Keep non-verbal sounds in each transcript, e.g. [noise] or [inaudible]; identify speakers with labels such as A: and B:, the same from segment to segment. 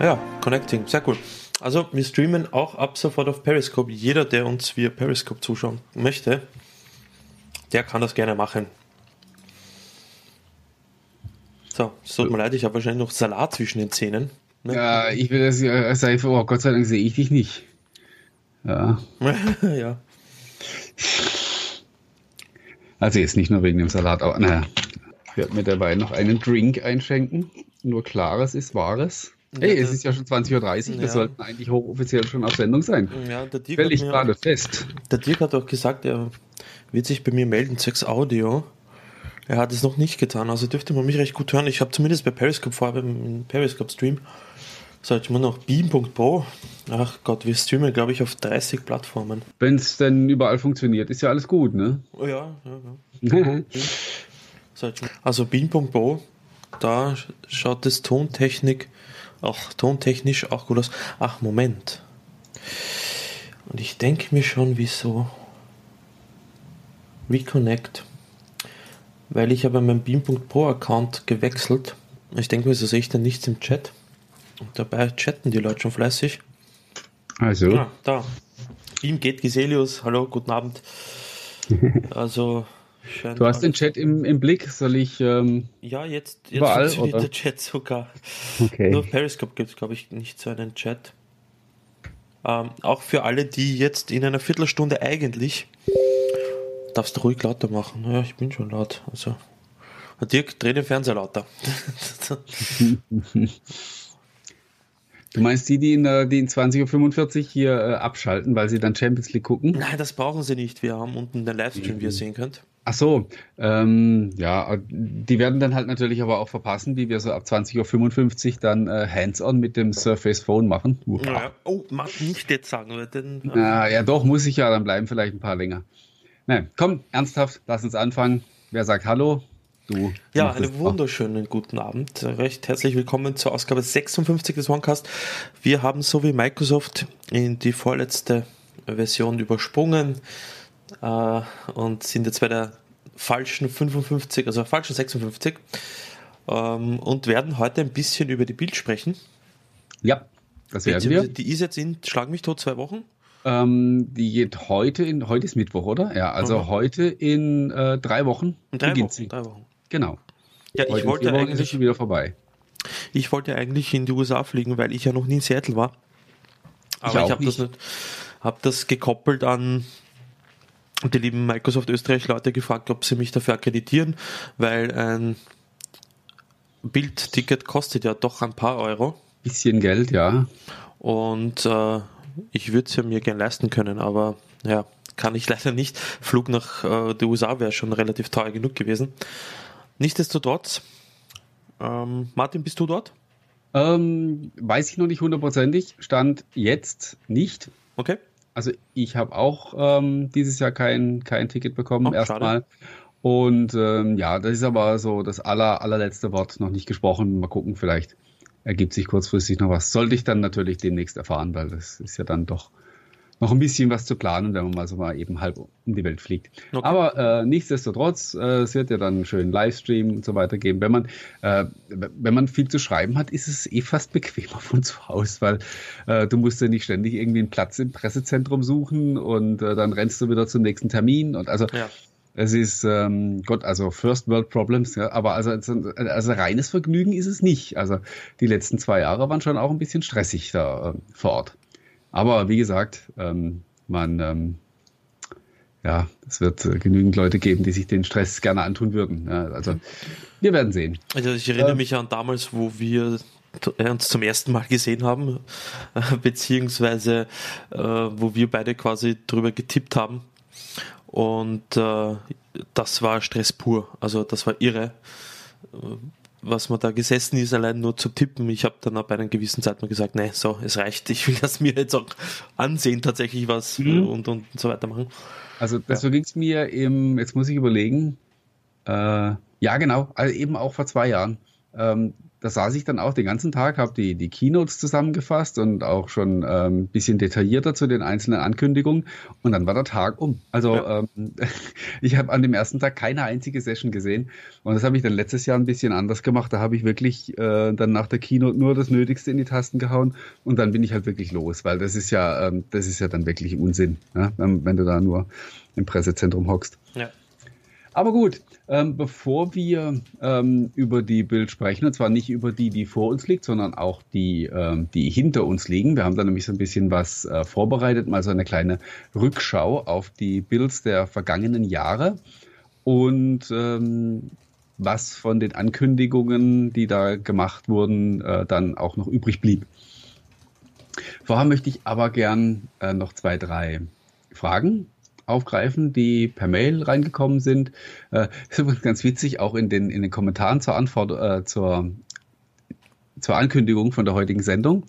A: Ja, Connecting, sehr cool. Also wir streamen auch ab sofort auf Periscope. Jeder, der uns via Periscope zuschauen möchte, der kann das gerne machen. So, es tut mir leid, ich habe wahrscheinlich noch Salat zwischen den Zähnen.
B: Ne? Ja, ich will das ja sagen, oh Gott sei Dank sehe ich dich nicht. Ja. [laughs] ja. Also jetzt nicht nur wegen dem Salat, aber naja. Ich werde mir dabei noch einen Drink einschenken. Nur Klares ist Wahres. Hey, ja, es ist ja schon 20.30 Uhr, wir ja. sollten eigentlich hochoffiziell schon auf Sendung sein. Ja, der Dirk Stell ich gerade fest.
A: Der Dirk hat auch gesagt, er wird sich bei mir melden, zwecks Audio. Er hat es noch nicht getan, also dürfte man mich recht gut hören. Ich habe zumindest bei Periscope vor, beim Periscope-Stream, sollte man noch Beam.pro. Ach Gott, wir streamen, glaube ich, auf 30 Plattformen.
B: Wenn es denn überall funktioniert, ist ja alles gut, ne?
A: Oh ja, ja, ja. [laughs] also Beam.pro, da schaut das Tontechnik auch tontechnisch auch gut aus. Ach, Moment. Und ich denke mir schon, wieso. Reconnect. Weil ich habe meinen Beam.pro Account gewechselt. Ich denke mir, so sehe ich dann nichts im Chat. Und dabei chatten die Leute schon fleißig.
B: Also.
A: Ah, da. Beam geht Giselius. Hallo, guten Abend. [laughs] Also,
B: du hast den Chat im, im Blick, soll ich. Ähm,
A: ja, jetzt, jetzt überall, funktioniert oder? der Chat sogar. Okay. Nur Periscope gibt es, glaube ich, nicht so einen Chat. Ähm, auch für alle, die jetzt in einer Viertelstunde eigentlich. Darfst du ruhig lauter machen? Ja, ich bin schon laut. Also. Dirk, dreh den Fernseher lauter. [laughs] [laughs]
B: Du meinst die, die in, die in 20.45 Uhr hier äh, abschalten, weil sie dann Champions League gucken?
A: Nein, das brauchen sie nicht. Wir haben unten den Livestream, mhm. wie ihr sehen könnt.
B: Ach so, ähm, ja, die werden dann halt natürlich aber auch verpassen, wie wir so ab 20.55 Uhr dann äh, Hands-on mit dem Surface Phone machen.
A: Ja, oh, mach nicht jetzt sagen,
B: denn. Äh, Na, ja, doch, muss ich ja, dann bleiben vielleicht ein paar länger. Nein, komm, ernsthaft, lass uns anfangen. Wer sagt Hallo?
A: Du. Ja, einen wunderschönen auch. guten Abend. Recht herzlich willkommen zur Ausgabe 56 des OneCast. Wir haben so wie Microsoft in die vorletzte Version übersprungen äh, und sind jetzt bei der falschen 55, also falschen 56 ähm, und werden heute ein bisschen über die Bild sprechen.
B: Ja, das werden wir.
A: Die ist jetzt in Schlag mich tot zwei Wochen.
B: Ähm, die geht heute in, heute ist Mittwoch, oder? Ja, also mhm. heute in äh, drei Wochen
A: in drei Wochen, sie. Drei Wochen.
B: Genau.
A: Ja, ich heute wollte eigentlich
B: schon wieder vorbei.
A: Ich wollte eigentlich in die USA fliegen, weil ich ja noch nie in Seattle war. Aber ich, ich habe das nicht, habe das gekoppelt an die lieben Microsoft Österreich Leute gefragt, ob sie mich dafür akkreditieren, weil ein Bildticket kostet ja doch ein paar Euro.
B: Bisschen Geld, ja.
A: Und äh, ich würde es ja mir gern leisten können, aber ja, kann ich [laughs] leider nicht. Flug nach äh, den USA wäre schon relativ teuer genug gewesen. Nichtsdestotrotz, ähm, Martin, bist du dort?
B: Ähm, weiß ich noch nicht hundertprozentig. Stand jetzt nicht.
A: Okay.
B: Also ich habe auch ähm, dieses Jahr kein, kein Ticket bekommen, oh, erstmal. Und ähm, ja, das ist aber so das aller, allerletzte Wort noch nicht gesprochen. Mal gucken, vielleicht ergibt sich kurzfristig noch was. Sollte ich dann natürlich demnächst erfahren, weil das ist ja dann doch noch ein bisschen was zu planen, wenn man mal so mal eben halb um die Welt fliegt. Okay. Aber äh, nichtsdestotrotz, äh, es wird ja dann einen schönen Livestream und so weiter geben. Wenn man, äh, wenn man viel zu schreiben hat, ist es eh fast bequemer [laughs] von zu Hause, weil äh, du musst ja nicht ständig irgendwie einen Platz im Pressezentrum suchen und äh, dann rennst du wieder zum nächsten Termin und also ja. Es ist, ähm, Gott, also First World Problems, ja, aber also, also, also reines Vergnügen ist es nicht. Also die letzten zwei Jahre waren schon auch ein bisschen stressig da äh, vor Ort. Aber wie gesagt, ähm, man, ähm, ja, es wird äh, genügend Leute geben, die sich den Stress gerne antun würden. Ja, also wir werden sehen.
A: Also ich erinnere äh, mich an damals, wo wir uns zum ersten Mal gesehen haben, äh, [laughs] beziehungsweise äh, wo wir beide quasi drüber getippt haben. Und äh, das war Stress pur. Also das war irre was man da gesessen ist, allein nur zu tippen. Ich habe dann ab einer gewissen Zeit mal gesagt, nee, so, es reicht. Ich will das mir jetzt auch ansehen, tatsächlich was mhm. und, und so weiter machen.
B: Also das ja. so ging es mir im, jetzt muss ich überlegen, äh, ja genau, also eben auch vor zwei Jahren. Ähm, da saß ich dann auch den ganzen Tag, habe die, die Keynotes zusammengefasst und auch schon ein ähm, bisschen detaillierter zu den einzelnen Ankündigungen. Und dann war der Tag um. Also ja. ähm, [laughs] ich habe an dem ersten Tag keine einzige Session gesehen. Und das habe ich dann letztes Jahr ein bisschen anders gemacht. Da habe ich wirklich äh, dann nach der Keynote nur das Nötigste in die Tasten gehauen und dann bin ich halt wirklich los, weil das ist ja, ähm, das ist ja dann wirklich Unsinn, ja? wenn, wenn du da nur im Pressezentrum hockst. Ja. Aber gut, ähm, bevor wir ähm, über die Bild sprechen, und zwar nicht über die, die vor uns liegt, sondern auch die, ähm, die hinter uns liegen. Wir haben da nämlich so ein bisschen was äh, vorbereitet, mal so eine kleine Rückschau auf die Builds der vergangenen Jahre und ähm, was von den Ankündigungen, die da gemacht wurden, äh, dann auch noch übrig blieb. Vorher möchte ich aber gern äh, noch zwei, drei Fragen aufgreifen, die per Mail reingekommen sind. Äh, ist übrigens ganz witzig, auch in den, in den Kommentaren zur Antwort, äh, zur, zur Ankündigung von der heutigen Sendung,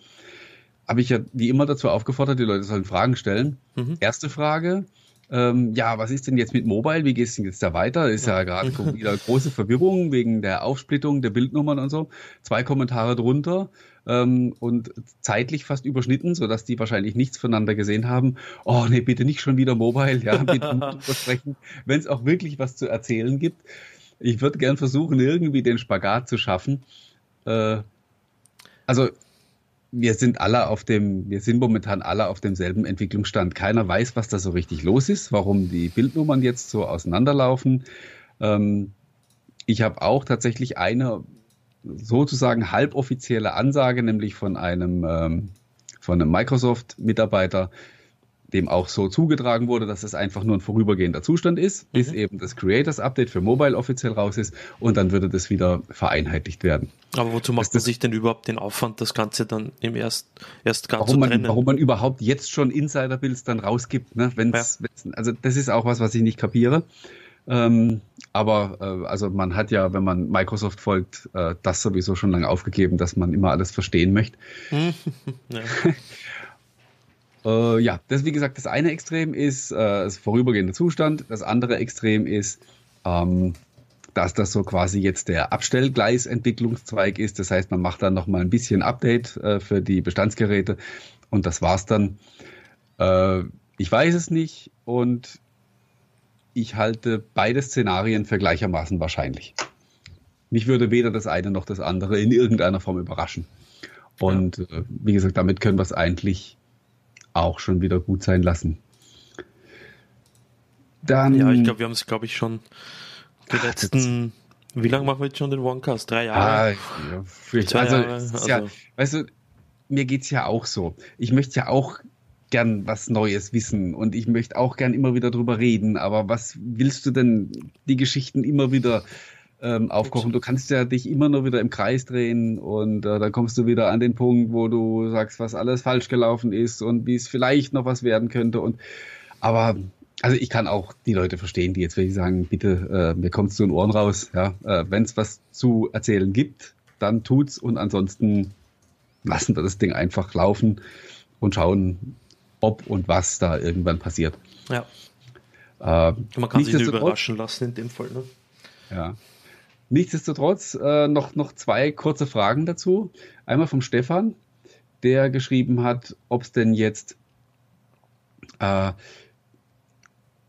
B: habe ich ja wie immer dazu aufgefordert, die Leute sollen Fragen stellen. Mhm. Erste Frage, ähm, ja, was ist denn jetzt mit Mobile? Wie geht es denn jetzt da weiter? Ist ja gerade wieder große Verwirrung wegen der Aufsplittung der Bildnummern und so. Zwei Kommentare drunter ähm, und zeitlich fast überschnitten, sodass die wahrscheinlich nichts voneinander gesehen haben. Oh nee, bitte nicht schon wieder Mobile, ja, bitte sprechen, [laughs] wenn es auch wirklich was zu erzählen gibt. Ich würde gern versuchen, irgendwie den Spagat zu schaffen. Äh, also wir sind alle auf dem, wir sind momentan alle auf demselben Entwicklungsstand. Keiner weiß, was da so richtig los ist, warum die Bildnummern jetzt so auseinanderlaufen. Ähm, ich habe auch tatsächlich eine sozusagen halboffizielle Ansage, nämlich von einem, ähm, von einem Microsoft-Mitarbeiter, dem auch so zugetragen wurde, dass es einfach nur ein vorübergehender Zustand ist, bis mhm. eben das Creators Update für Mobile offiziell raus ist und dann würde das wieder vereinheitlicht werden.
A: Aber wozu macht man sich denn überhaupt den Aufwand, das Ganze dann im erst, erst
B: gar warum zu trennen? Man, warum man überhaupt jetzt schon Insider-Builds dann rausgibt, ne? Wenn's, ja. wenn's, also das ist auch was, was ich nicht kapiere. Ähm, aber äh, also man hat ja, wenn man Microsoft folgt, äh, das sowieso schon lange aufgegeben, dass man immer alles verstehen möchte. [laughs] ja. [laughs] Äh, ja, das wie gesagt, das eine Extrem ist äh, das vorübergehende Zustand, das andere Extrem ist, ähm, dass das so quasi jetzt der Abstellgleisentwicklungszweig ist. Das heißt, man macht dann noch mal ein bisschen Update äh, für die Bestandsgeräte und das war's dann. Äh, ich weiß es nicht und ich halte beide Szenarien für gleichermaßen wahrscheinlich. Mich würde weder das eine noch das andere in irgendeiner Form überraschen. Und ja. äh, wie gesagt, damit können wir es eigentlich auch schon wieder gut sein lassen.
A: Dann, ja, ich glaube, wir haben es, glaube ich, schon die ach, letzten. Wie lange machen wir jetzt schon den Onecast? Drei Jahre? Ah, ja,
B: Zwei also, Jahre also. Ja, weißt du, mir geht es ja auch so. Ich möchte ja auch gern was Neues wissen und ich möchte auch gern immer wieder drüber reden. Aber was willst du denn die Geschichten immer wieder ähm, aufkochen. Du kannst ja dich immer nur wieder im Kreis drehen und äh, dann kommst du wieder an den Punkt, wo du sagst, was alles falsch gelaufen ist und wie es vielleicht noch was werden könnte. Und aber also ich kann auch die Leute verstehen, die jetzt wirklich sagen, bitte, äh, mir kommt zu den Ohren raus. Ja, äh, wenn es was zu erzählen gibt, dann tut's und ansonsten lassen wir das Ding einfach laufen und schauen, ob und was da irgendwann passiert.
A: Ja. Äh, Man kann sich nicht überraschen lassen in dem Fall. Ne?
B: Ja. Nichtsdestotrotz äh, noch, noch zwei kurze Fragen dazu. Einmal vom Stefan, der geschrieben hat, ob es denn jetzt, äh,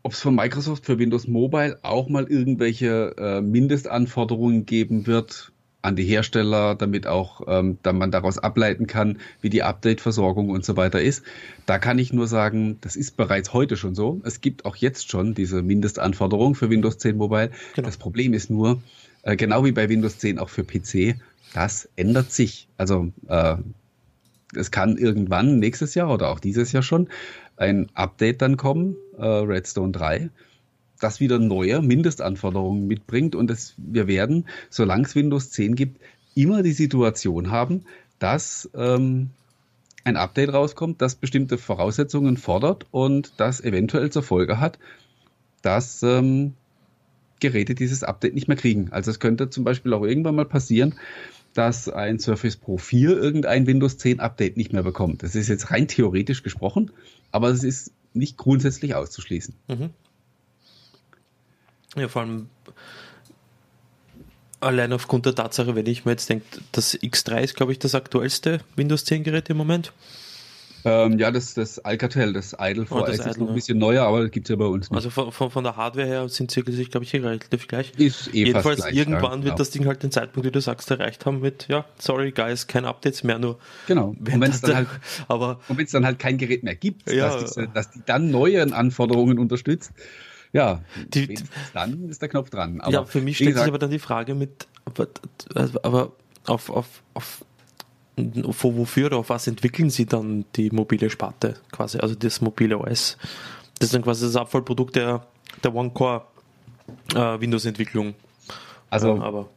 B: ob es von Microsoft für Windows Mobile auch mal irgendwelche äh, Mindestanforderungen geben wird an die Hersteller, damit auch ähm, dann man daraus ableiten kann, wie die Update-Versorgung und so weiter ist. Da kann ich nur sagen, das ist bereits heute schon so. Es gibt auch jetzt schon diese Mindestanforderungen für Windows 10 Mobile. Genau. Das Problem ist nur, äh, genau wie bei Windows 10 auch für PC, das ändert sich. Also äh, es kann irgendwann nächstes Jahr oder auch dieses Jahr schon ein Update dann kommen, äh, Redstone 3, das wieder neue Mindestanforderungen mitbringt und es, wir werden, solange es Windows 10 gibt, immer die Situation haben, dass ähm, ein Update rauskommt, das bestimmte Voraussetzungen fordert und das eventuell zur Folge hat, dass ähm, Geräte dieses Update nicht mehr kriegen. Also es könnte zum Beispiel auch irgendwann mal passieren, dass ein Surface Pro 4 irgendein Windows 10 Update nicht mehr bekommt. Das ist jetzt rein theoretisch gesprochen, aber es ist nicht grundsätzlich auszuschließen. Mhm.
A: Ja, vor allem Allein aufgrund der Tatsache, wenn ich mir jetzt denke, das X3 ist, glaube ich, das aktuellste Windows 10 Gerät im Moment.
B: Ähm, ja, das, das Alcatel, das Idle VS oh, das ist Idle, noch ein bisschen neuer, aber das gibt es ja bei uns
A: nicht. Also von, von, von der Hardware her sind sie, glaube ich, relativ gleich.
B: Ist
A: eh Jedenfalls gleich, irgendwann ja, wird das Ding halt den Zeitpunkt, wie du sagst, erreicht haben mit, ja, sorry guys, kein Updates mehr, nur.
B: Genau. Und wenn es dann, halt, dann halt kein Gerät mehr gibt, ja, dass, dass die dann neuen Anforderungen unterstützt, ja, die, dann ist der Knopf dran.
A: Aber, ja, für mich stellt sich aber dann die Frage mit, aber, aber auf, auf, auf wofür oder auf was entwickeln sie dann die mobile Sparte quasi, also das mobile OS? Das ist dann quasi das Abfallprodukt der, der One-Core äh, Windows-Entwicklung.
B: Also, ähm, aber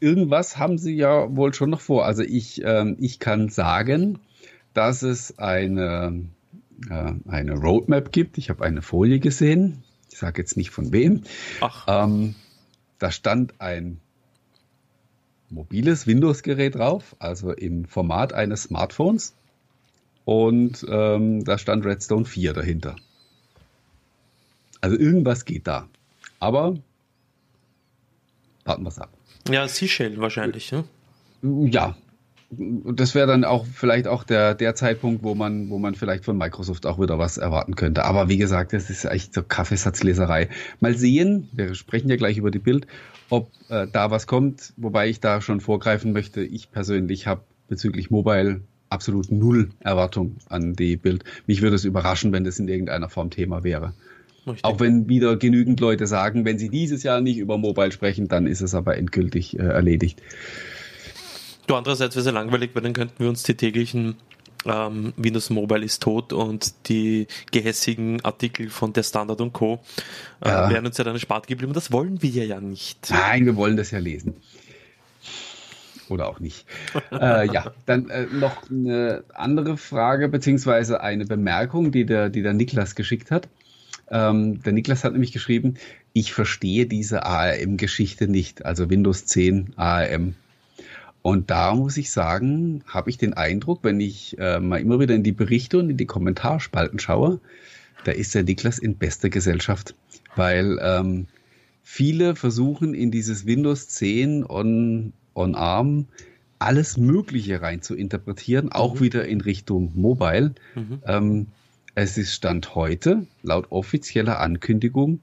B: irgendwas haben sie ja wohl schon noch vor. Also ich, ähm, ich kann sagen, dass es eine, äh, eine Roadmap gibt. Ich habe eine Folie gesehen. Ich sage jetzt nicht von wem. Ach. Ähm, da stand ein mobiles Windows-Gerät drauf, also im Format eines Smartphones. Und ähm, da stand Redstone 4 dahinter. Also irgendwas geht da. Aber warten wir es ab.
A: Ja, Seashell wahrscheinlich, ne?
B: Ja. Das wäre dann auch vielleicht auch der, der Zeitpunkt, wo man, wo man vielleicht von Microsoft auch wieder was erwarten könnte. Aber wie gesagt, das ist echt so Kaffeesatzleserei. Mal sehen, wir sprechen ja gleich über die Bild, ob äh, da was kommt, wobei ich da schon vorgreifen möchte. Ich persönlich habe bezüglich Mobile absolut null Erwartung an die Bild. Mich würde es überraschen, wenn das in irgendeiner Form Thema wäre. Richtig. Auch wenn wieder genügend Leute sagen, wenn sie dieses Jahr nicht über Mobile sprechen, dann ist es aber endgültig äh, erledigt.
A: Du, andererseits wäre es ja langweilig, weil dann könnten wir uns die täglichen ähm, Windows Mobile ist tot und die gehässigen Artikel von der Standard und Co. Äh, ja. wären uns ja dann erspart geblieben. Das wollen wir ja nicht.
B: Nein, wir wollen das ja lesen. Oder auch nicht. [laughs] äh, ja, dann äh, noch eine andere Frage, beziehungsweise eine Bemerkung, die der, die der Niklas geschickt hat. Ähm, der Niklas hat nämlich geschrieben, ich verstehe diese ARM-Geschichte nicht, also Windows 10 ARM. Und da muss ich sagen, habe ich den Eindruck, wenn ich äh, mal immer wieder in die Berichte und in die Kommentarspalten schaue, da ist der Niklas in bester Gesellschaft, weil ähm, viele versuchen in dieses Windows 10 on, on ARM alles Mögliche rein zu interpretieren, mhm. auch wieder in Richtung Mobile. Mhm. Ähm, es ist Stand heute, laut offizieller Ankündigung,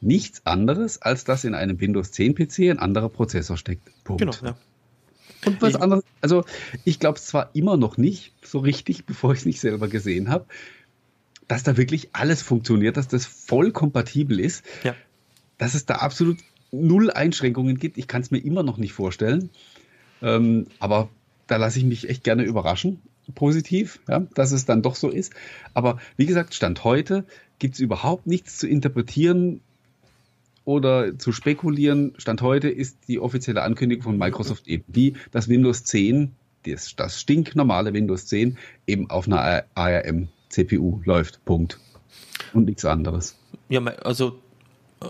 B: nichts anderes, als dass in einem Windows 10 PC ein anderer Prozessor steckt. Punkt. Genau, ja. Und was anderes, also ich glaube es zwar immer noch nicht so richtig, [laughs] bevor ich es nicht selber gesehen habe, dass da wirklich alles funktioniert, dass das voll kompatibel ist, ja. dass es da absolut null Einschränkungen gibt. Ich kann es mir immer noch nicht vorstellen. Ähm, aber da lasse ich mich echt gerne überraschen, positiv, ja, dass es dann doch so ist. Aber wie gesagt, Stand heute gibt es überhaupt nichts zu interpretieren, oder zu spekulieren. Stand heute ist die offizielle Ankündigung von Microsoft eben die, dass Windows 10, das, das stinknormale Windows 10, eben auf einer ARM CPU läuft. Punkt. Und nichts anderes.
A: Ja, also äh,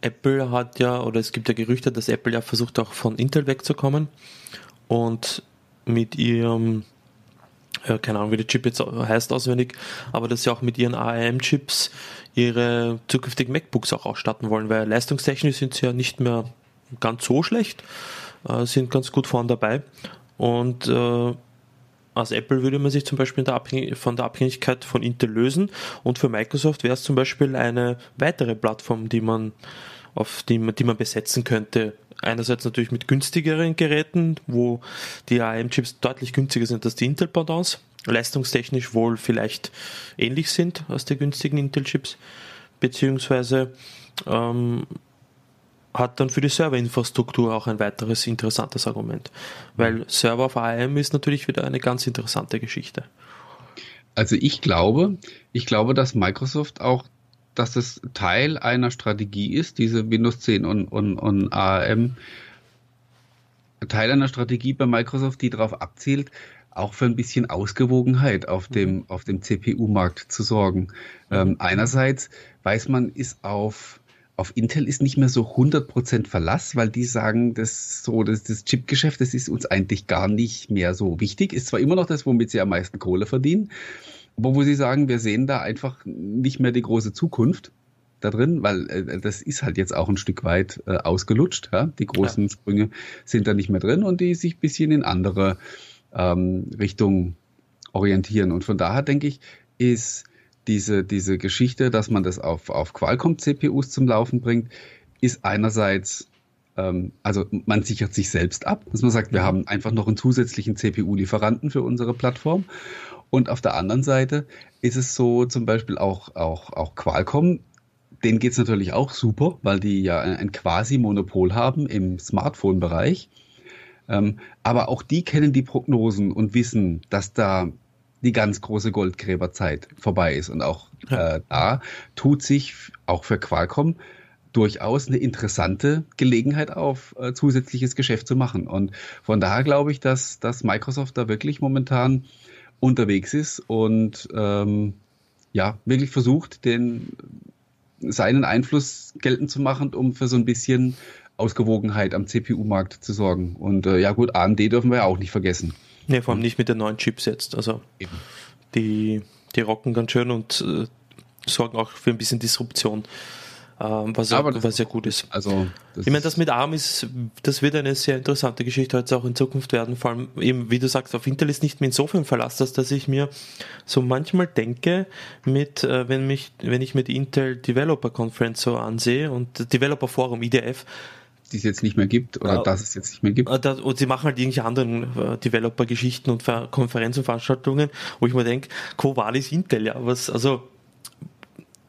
A: Apple hat ja, oder es gibt ja Gerüchte, dass Apple ja versucht auch von Intel wegzukommen und mit ihrem ja, keine Ahnung, wie der Chip jetzt heißt auswendig, aber dass sie auch mit ihren ARM-Chips ihre zukünftigen MacBooks auch ausstatten wollen, weil leistungstechnisch sind sie ja nicht mehr ganz so schlecht, äh, sind ganz gut vorn dabei. Und äh, als Apple würde man sich zum Beispiel der von der Abhängigkeit von Intel lösen und für Microsoft wäre es zum Beispiel eine weitere Plattform, die man auf die, die man besetzen könnte. Einerseits natürlich mit günstigeren Geräten, wo die ARM-Chips deutlich günstiger sind als die Intel-Pendants, leistungstechnisch wohl vielleicht ähnlich sind als die günstigen Intel-Chips, beziehungsweise ähm, hat dann für die Serverinfrastruktur auch ein weiteres interessantes Argument, weil Server auf ARM ist natürlich wieder eine ganz interessante Geschichte.
B: Also ich glaube, ich glaube, dass Microsoft auch dass es Teil einer Strategie ist, diese Windows 10 und, und, und ARM, Teil einer Strategie bei Microsoft, die darauf abzielt, auch für ein bisschen Ausgewogenheit auf dem, mhm. auf dem CPU-Markt zu sorgen. Ähm, einerseits weiß man, ist auf, auf Intel ist nicht mehr so 100% Verlass, weil die sagen, das so, das, das Chipgeschäft, das ist uns eigentlich gar nicht mehr so wichtig. Ist zwar immer noch das, womit sie am meisten Kohle verdienen, aber wo sie sagen, wir sehen da einfach nicht mehr die große Zukunft. da drin, weil äh, das ist halt jetzt auch ein Stück weit äh, ausgelutscht. Ja? Die großen ja. Sprünge sind da nicht mehr drin und die sich ein bisschen in andere ähm, Richtungen orientieren. Und von daher denke ich, ist diese, diese Geschichte, dass man das auf, auf Qualcomm-CPUs zum Laufen bringt, ist einerseits, ähm, also man sichert sich selbst ab, dass man sagt, wir mhm. haben einfach noch einen zusätzlichen CPU-Lieferanten für unsere Plattform. Und auf der anderen Seite ist es so zum Beispiel auch, auch, auch Qualcomm, denen geht es natürlich auch super, weil die ja ein Quasi-Monopol haben im Smartphone-Bereich. Ähm, aber auch die kennen die Prognosen und wissen, dass da die ganz große Goldgräberzeit vorbei ist. Und auch äh, da tut sich auch für Qualcomm durchaus eine interessante Gelegenheit auf, äh, zusätzliches Geschäft zu machen. Und von daher glaube ich, dass, dass Microsoft da wirklich momentan unterwegs ist und ähm, ja, wirklich versucht, den, seinen Einfluss geltend zu machen, um für so ein bisschen Ausgewogenheit am CPU-Markt zu sorgen. Und äh, ja gut, AMD dürfen wir ja auch nicht vergessen.
A: Nee, vor allem nicht mit den neuen Chips jetzt. Also Eben. die, die rocken ganz schön und äh, sorgen auch für ein bisschen Disruption. Was, ja, was ja gut ist.
B: Also,
A: ich meine, das mit ARM ist, das wird eine sehr interessante Geschichte heute auch in Zukunft werden. Vor allem eben, wie du sagst, auf Intel ist nicht mehr insofern Verlass, dass, dass ich mir so manchmal denke, mit, äh, wenn mich, wenn ich mit Intel Developer Conference so ansehe und Developer Forum, IDF,
B: die es jetzt nicht mehr gibt oder ja, dass es jetzt nicht mehr gibt.
A: Äh, und sie machen halt irgendwelche anderen Developer-Geschichten und Konferenzenveranstaltungen, wo ich mir denke, Covalis Intel, ja, was, also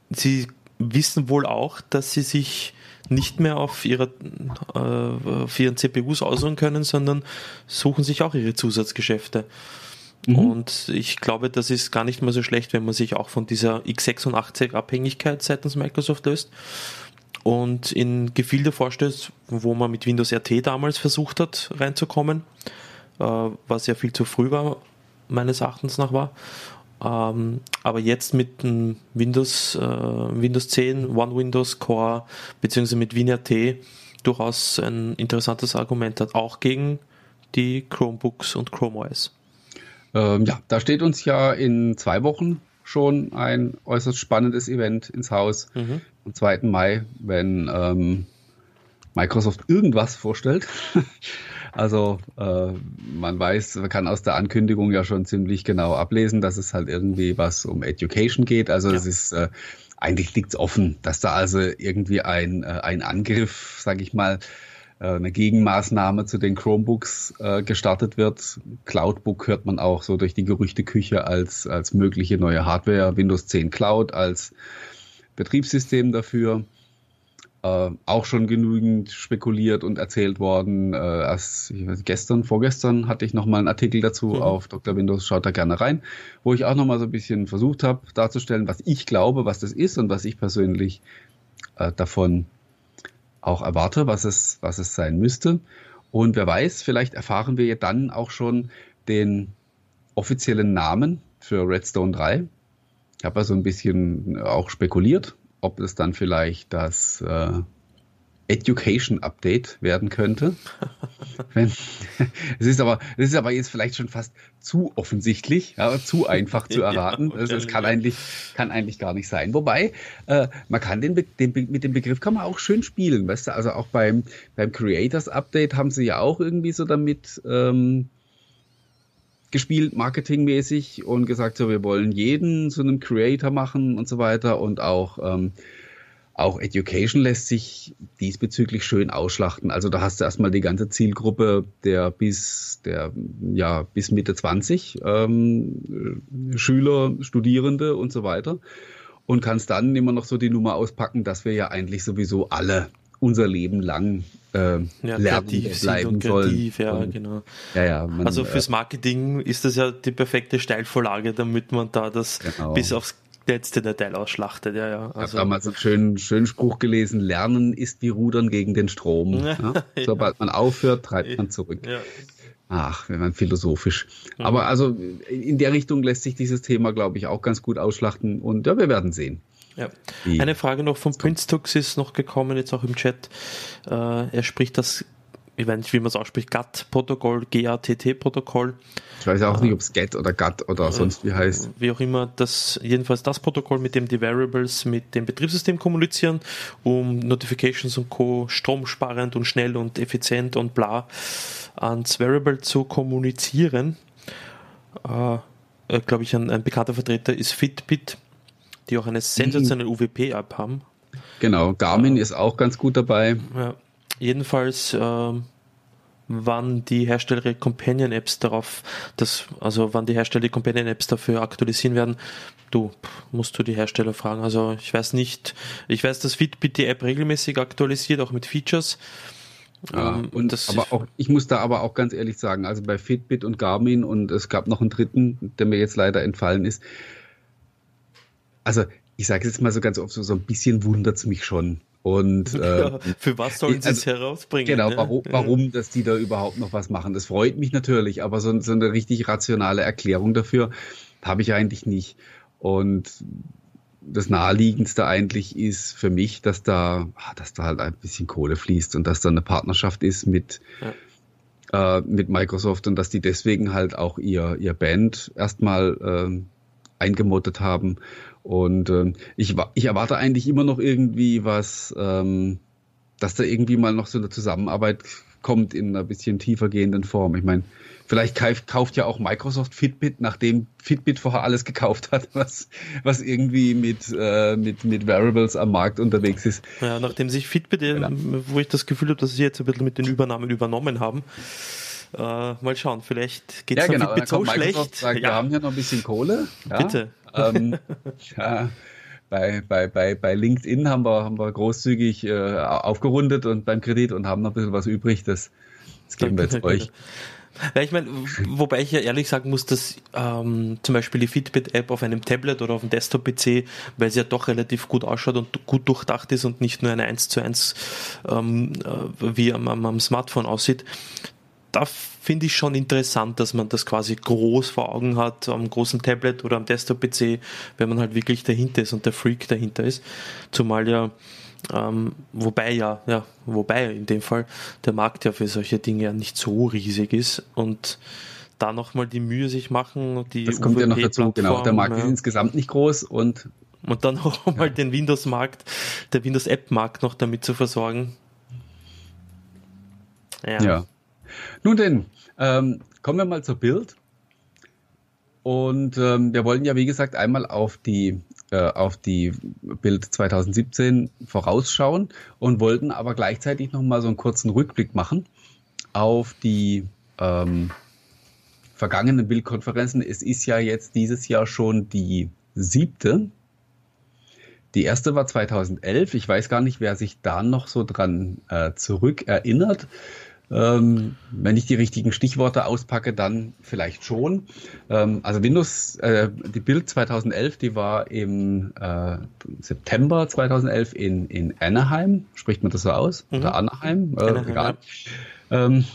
A: sie wissen wohl auch, dass sie sich nicht mehr auf, ihre, äh, auf ihren CPUs ausruhen können, sondern suchen sich auch ihre Zusatzgeschäfte. Mhm. Und ich glaube, das ist gar nicht mal so schlecht, wenn man sich auch von dieser x86-Abhängigkeit seitens Microsoft löst und in Gefilde vorstößt, wo man mit Windows RT damals versucht hat reinzukommen, äh, was ja viel zu früh war, meines Erachtens nach war. Ähm, aber jetzt mit dem Windows, äh, Windows 10, One Windows Core beziehungsweise mit WinRT durchaus ein interessantes Argument hat, auch gegen die Chromebooks und Chrome OS.
B: Ähm, ja, da steht uns ja in zwei Wochen schon ein äußerst spannendes Event ins Haus. Mhm. Am 2. Mai, wenn ähm, Microsoft irgendwas vorstellt. [laughs] also äh, man weiß, man kann aus der Ankündigung ja schon ziemlich genau ablesen, dass es halt irgendwie was um Education geht. Also ja. es ist äh, eigentlich liegt es offen, dass da also irgendwie ein, äh, ein Angriff, sage ich mal, äh, eine Gegenmaßnahme zu den Chromebooks äh, gestartet wird. Cloudbook hört man auch so durch die Gerüchteküche als, als mögliche neue Hardware, Windows 10 Cloud als Betriebssystem dafür. Äh, auch schon genügend spekuliert und erzählt worden. Äh, erst weiß, gestern, vorgestern hatte ich nochmal einen Artikel dazu mhm. auf Dr. Windows, schaut da gerne rein, wo ich auch nochmal so ein bisschen versucht habe darzustellen, was ich glaube, was das ist und was ich persönlich äh, davon auch erwarte, was es, was es sein müsste. Und wer weiß, vielleicht erfahren wir ja dann auch schon den offiziellen Namen für Redstone 3. Ich habe also ein bisschen auch spekuliert, ob es dann vielleicht das äh, Education Update werden könnte. [laughs] Wenn, [laughs] es ist aber, es ist aber jetzt vielleicht schon fast zu offensichtlich, ja, zu einfach zu [laughs] erraten. ja, das, kann eigentlich, kann eigentlich gar nicht sein. Wobei, äh, man kann den, den, mit dem Begriff kann man auch schön spielen, weißt du, also auch beim, beim Creators Update haben sie ja auch irgendwie so damit, ähm, gespielt, marketingmäßig und gesagt, so, wir wollen jeden zu einem Creator machen und so weiter und auch ähm, auch Education lässt sich diesbezüglich schön ausschlachten. Also da hast du erstmal die ganze Zielgruppe der bis der ja bis Mitte 20 ähm, Schüler, Studierende und so weiter und kannst dann immer noch so die Nummer auspacken, dass wir ja eigentlich sowieso alle unser Leben lang äh, ja, lernen bleiben kreativ,
A: sollen. Ja, genau.
B: Ja, ja,
A: man, also fürs äh, Marketing ist das ja die perfekte Steilvorlage, damit man da das genau. bis aufs letzte Detail ausschlachtet. Ja, ja.
B: Also. Ich habe damals einen schönen, schönen Spruch gelesen, Lernen ist wie Rudern gegen den Strom. [laughs] Ja? Sobald man aufhört, treibt man zurück. Ja. Ach, wenn man philosophisch. Mhm. Aber also in der Richtung lässt sich dieses Thema, glaube ich, auch ganz gut ausschlachten und ja, wir werden sehen.
A: Ja. Eine Frage noch von Prince Tux ist noch gekommen, jetzt auch im Chat. Äh, er spricht das ich weiß nicht, wie man es ausspricht, GATT-Protokoll, GATT-Protokoll.
B: Ich weiß auch nicht, ob es GATT oder GATT oder sonst wie heißt.
A: Wie auch immer, das jedenfalls das Protokoll, mit dem die Variables mit dem Betriebssystem kommunizieren, um Notifications und Co. stromsparend und schnell und effizient und bla ans Variable zu kommunizieren. Äh, äh, Glaube ich, ein, ein, bekannter Vertreter ist Fitbit, die auch eine sensationelle mhm. UWP-App haben.
B: Genau, Garmin äh, ist auch ganz gut dabei.
A: Ja. Jedenfalls äh, wann die Hersteller Companion-Apps darauf, das, also wann die Hersteller Companion-Apps dafür aktualisieren werden, du musst du die Hersteller fragen. Also ich weiß nicht, ich weiß, dass Fitbit die App regelmäßig aktualisiert, auch mit Features.
B: Ja, ähm, und das aber auch, ich muss da aber auch ganz ehrlich sagen, also bei Fitbit und Garmin und es gab noch einen dritten, der mir jetzt leider entfallen ist. Also ich sage jetzt mal so ganz oft, so, so ein bisschen wundert es mich schon. Und [laughs] äh,
A: für was sollen sie es also, herausbringen?
B: Genau, ne? warum, warum, dass die da überhaupt noch was machen. Das freut mich natürlich, aber so, so eine richtig rationale Erklärung dafür habe ich eigentlich nicht. Und das naheliegendste eigentlich ist für mich, dass da, ah, dass da halt ein bisschen Kohle fließt und dass da eine Partnerschaft ist mit, ja. äh, mit Microsoft und dass die deswegen halt auch ihr, ihr Band erstmal äh, eingemottet haben und ähm, ich, ich erwarte eigentlich immer noch irgendwie was, ähm, dass da irgendwie mal noch so eine Zusammenarbeit kommt in einer bisschen tiefer gehenden Form. Ich meine, vielleicht kauft ja auch Microsoft Fitbit, nachdem Fitbit vorher alles gekauft hat, [laughs] was, was irgendwie mit, äh, mit, mit Variables am Markt unterwegs ist.
A: Ja, nachdem sich Fitbit, ja. wo ich das Gefühl habe, dass sie jetzt ein bisschen mit den Übernahmen übernommen haben, äh, mal schauen, vielleicht geht es
B: ja, genau. Fitbit so schlecht. Sagt, ja. Wir haben ja noch ein bisschen Kohle. Ja?
A: Bitte. Ähm, [laughs]
B: ja, bei, bei, bei, bei LinkedIn haben wir, haben wir großzügig äh, aufgerundet und beim Kredit und haben noch ein bisschen was übrig. Das, das geben wir jetzt euch.
A: Ja, ich meine, wobei ich ja ehrlich sagen muss, dass ähm, zum Beispiel die Fitbit-App auf einem Tablet oder auf einem Desktop-PC, weil sie ja doch relativ gut ausschaut und gut durchdacht ist und nicht nur eine 1 zu 1 ähm, äh, wie am, am, am Smartphone aussieht, da finde ich schon interessant, dass man das quasi groß vor Augen hat, am großen Tablet oder am Desktop-PC, wenn man halt wirklich dahinter ist und der Freak dahinter ist. Zumal ja, ähm, wobei ja, ja, wobei in dem Fall der Markt ja für solche Dinge ja nicht so riesig ist und da nochmal die Mühe sich machen, die
B: Das kommt ja noch dazu, genau. Der Markt ja. ist insgesamt nicht groß und
A: und dann auch mal ja. den Windows-Markt, der Windows-App-Markt noch damit zu versorgen.
B: Ja. ja. Nun denn, ähm, kommen wir mal zur Bild. Und ähm, wir wollen ja, wie gesagt, einmal auf die, äh, auf die Bild 2017 vorausschauen und wollten aber gleichzeitig nochmal so einen kurzen Rückblick machen auf die ähm, vergangenen Bildkonferenzen. Es ist ja jetzt dieses Jahr schon die siebte. Die erste war 2011. Ich weiß gar nicht, wer sich da noch so dran äh, zurückerinnert. Ähm, wenn ich die richtigen Stichworte auspacke, dann vielleicht schon. Ähm, also Windows, äh, die Bild 2011, die war im äh, September 2011 in, in Anaheim. Spricht man das so aus? Mhm. Oder Anaheim? Äh, Anaheim egal. Ja. Ähm,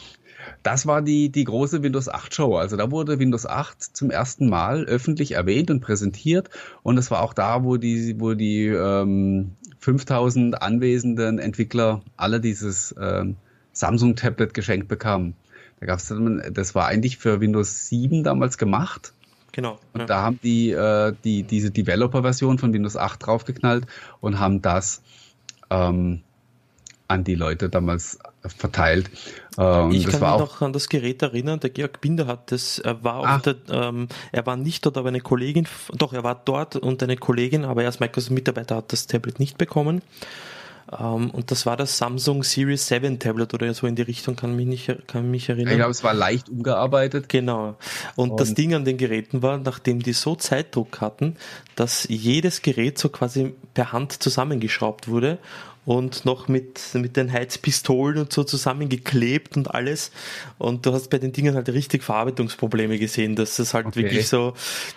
B: das war die, die große Windows 8 Show. Also da wurde Windows 8 zum ersten Mal öffentlich erwähnt und präsentiert. Und es war auch da, wo die, wo die ähm, 5000 anwesenden Entwickler alle dieses ähm, Samsung-Tablet geschenkt bekam. Da gab's dann, das war eigentlich für Windows 7 damals gemacht.
A: Genau.
B: Und ja. da haben die, äh, die diese Developer-Version von Windows 8 draufgeknallt und haben das ähm, an die Leute damals verteilt.
A: Ähm, ich kann mich noch an das Gerät erinnern, der Georg Binder hat das, er war, ah. der, ähm, er war nicht dort, aber eine Kollegin, doch, er war dort und eine Kollegin, aber er als Microsoft-Mitarbeiter hat das Tablet nicht bekommen. Ähm, und das war das Samsung Series 7 Tablet oder so in die Richtung, kann mich nicht kann mich erinnern. Ich
B: glaube, es war leicht umgearbeitet.
A: Genau. Und, und, das Ding an den Geräten war, nachdem die so Zeitdruck hatten, dass jedes Gerät so quasi per Hand zusammengeschraubt wurde und noch mit, mit den Heizpistolen und so zusammengeklebt und alles. Und du hast bei den Dingen halt richtig Verarbeitungsprobleme gesehen, dass es halt okay. wirklich so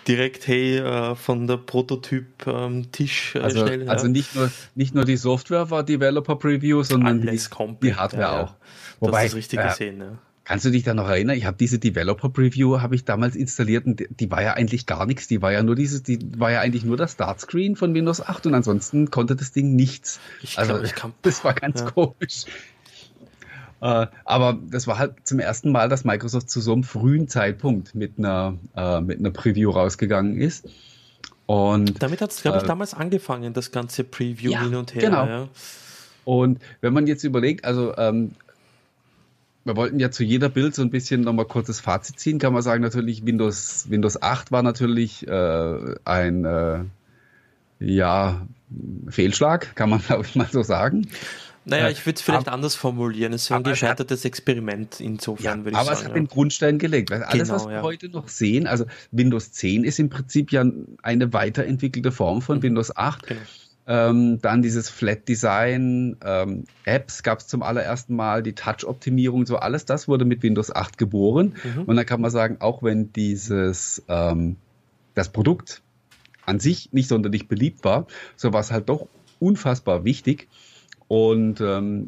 A: direkt, hey, äh, von der Prototyp-Tisch
B: ähm, also, schnell. Also nicht nur, nicht nur die Software war Developer Preview, sondern die, die, Hardware ja, auch.
A: Wobei, das ist richtig äh, gesehen, ja.
B: Kannst du dich da noch erinnern? Ich habe diese Developer Preview habe ich damals installiert und die war ja eigentlich gar nichts. Die war ja nur dieses, die war ja eigentlich nur das Startscreen von Windows 8 und ansonsten konnte das Ding nichts.
A: Ich also glaub, ich kann, [laughs]
B: das war ganz ja. komisch. Äh, aber das war halt zum ersten Mal, dass Microsoft zu so einem frühen Zeitpunkt mit einer, äh, mit einer Preview rausgegangen ist. Und,
A: Damit hat es, glaube ich, äh, damals angefangen, das ganze Preview ja, hin und her.
B: Genau. Ja. Und wenn man jetzt überlegt, also ähm, wir wollten ja zu jeder Bild so ein bisschen nochmal kurzes Fazit ziehen, kann man sagen, natürlich Windows, Windows 8 war natürlich äh, ein äh, ja, Fehlschlag, kann man [laughs] glaube ich mal so sagen.
A: Naja, ich würde es vielleicht aber, anders formulieren. Es ist ein gescheitertes Experiment insofern,
B: ja, würde ich aber sagen. Aber es hat ja. den Grundstein gelegt. Weil alles, genau, was wir ja. heute noch sehen, also Windows 10 ist im Prinzip ja eine weiterentwickelte Form von mhm. Windows 8. Genau. Ähm, dann dieses Flat Design, ähm, Apps gab es zum allerersten Mal, die Touch-Optimierung, so alles das wurde mit Windows 8 geboren. Mhm. Und dann kann man sagen, auch wenn dieses ähm, das Produkt an sich nicht sonderlich beliebt war, so war es halt doch unfassbar wichtig. Und ähm,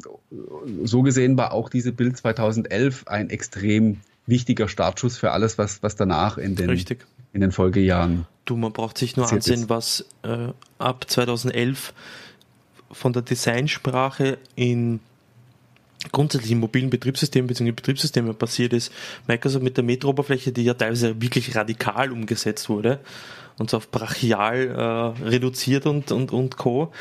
B: so gesehen war auch diese Bild 2011 ein extrem wichtiger Startschuss für alles, was, was danach in den, Richtig. In den Folgejahren.
A: Du, man braucht sich nur ansehen, ist. was äh, ab 2011 von der Designsprache in grundsätzlich mobilen Betriebssystemen bzw. Betriebssystemen passiert ist. Microsoft mit der Metro-Oberfläche, die ja teilweise wirklich radikal umgesetzt wurde und so auf brachial äh, reduziert und, und, und Co.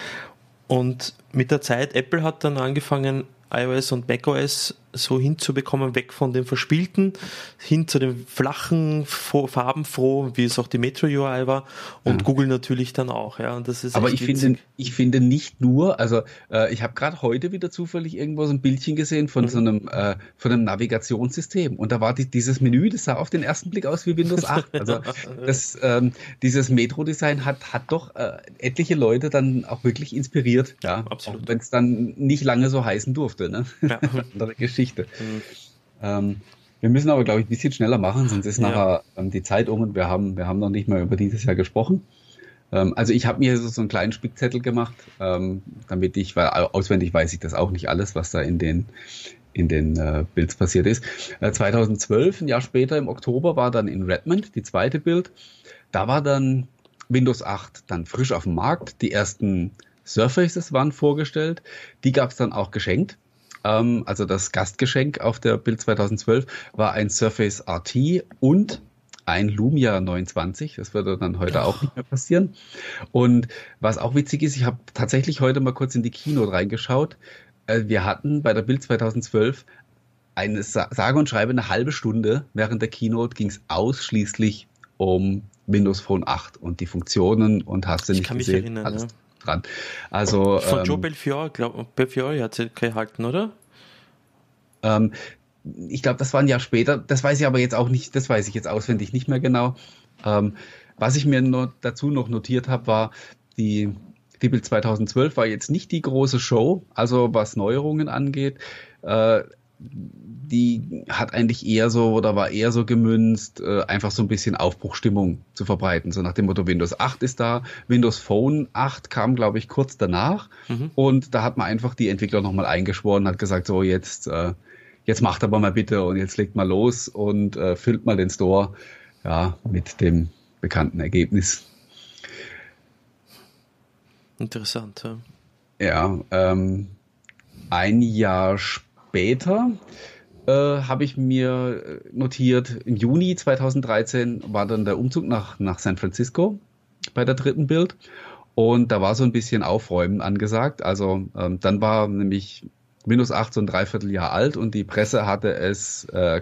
A: Und mit der Zeit, Apple hat dann angefangen, iOS und macOS so hinzubekommen, weg von dem Verspielten hin zu dem flachen, farbenfroh, wie es auch die Metro UI war und ja. Google natürlich dann auch. Ja, und das ist
B: Aber ich finde, ich finde nicht nur, also äh, ich habe gerade heute wieder zufällig irgendwo so ein Bildchen gesehen von mhm. so einem, äh, von einem Navigationssystem und da war die, dieses Menü, das sah auf den ersten Blick aus wie Windows 8. [laughs] Also das, ähm, dieses Metro-Design hat, hat doch äh, etliche Leute dann auch wirklich inspiriert, ja, absolut. Wenn es dann nicht lange so heißen durfte, ne? Ja. [laughs] Andere Geschichte. Geschichte. Mhm. Ähm, wir müssen aber, glaube ich, ein bisschen schneller machen, sonst ist ja. nachher ähm, die Zeit um und wir haben, wir haben noch nicht mal über dieses Jahr gesprochen. Ähm, also ich habe mir so, so einen kleinen Spickzettel gemacht, ähm, damit ich, weil auswendig weiß ich das auch nicht alles, was da in den in den äh, Builds passiert ist. Äh, 2012, ein Jahr später im Oktober, war dann in Redmond die zweite Bild. Da war dann Windows 8 dann frisch auf dem Markt. Die ersten Surfaces waren vorgestellt. Die gab es dann auch geschenkt. Ähm, also das Gastgeschenk auf der Bild 2012 war ein Surface RT und ein Lumia 29. Das würde dann heute auch nicht mehr passieren. Und was auch witzig ist, ich habe tatsächlich heute mal kurz in die Keynote reingeschaut. Äh, wir hatten bei der Bild 2012 eine sage und schreibe eine halbe Stunde während der Keynote ging es ausschließlich um Windows Phone 8 und die Funktionen und hast du nicht gesehen. Erinnern, ja dran. Also,
A: Von ähm, Joe Belfiore, glaub, Belfiore hat sie gehalten, oder?
B: Ähm, ich glaube, das war ein Jahr später. Das weiß ich aber jetzt auch nicht, das weiß ich jetzt auswendig nicht mehr genau. Ähm, was ich mir noch dazu noch notiert habe, war, die, die Bild 2012 war jetzt nicht die große Show, also was Neuerungen angeht. Äh, die hat eigentlich eher so oder war eher so gemünzt, äh, einfach so ein bisschen Aufbruchstimmung zu verbreiten. So nach dem Motto Windows 8 ist da, Windows Phone 8 kam, glaube ich, kurz danach. Mhm. Und da hat man einfach die Entwickler nochmal eingeschworen, hat gesagt, so jetzt, äh, jetzt macht aber mal bitte und jetzt legt mal los und äh, füllt mal den Store ja, mit dem bekannten Ergebnis.
A: Interessant, ja.
B: Ja, ähm, ein Jahr später später äh, habe ich mir notiert, im Juni 2013 war dann der Umzug nach, nach San Francisco bei der dritten Bild. Und da war so ein bisschen Aufräumen angesagt. Also ähm, dann war nämlich Windows 8 so ein Dreivierteljahr alt und die Presse hatte es äh,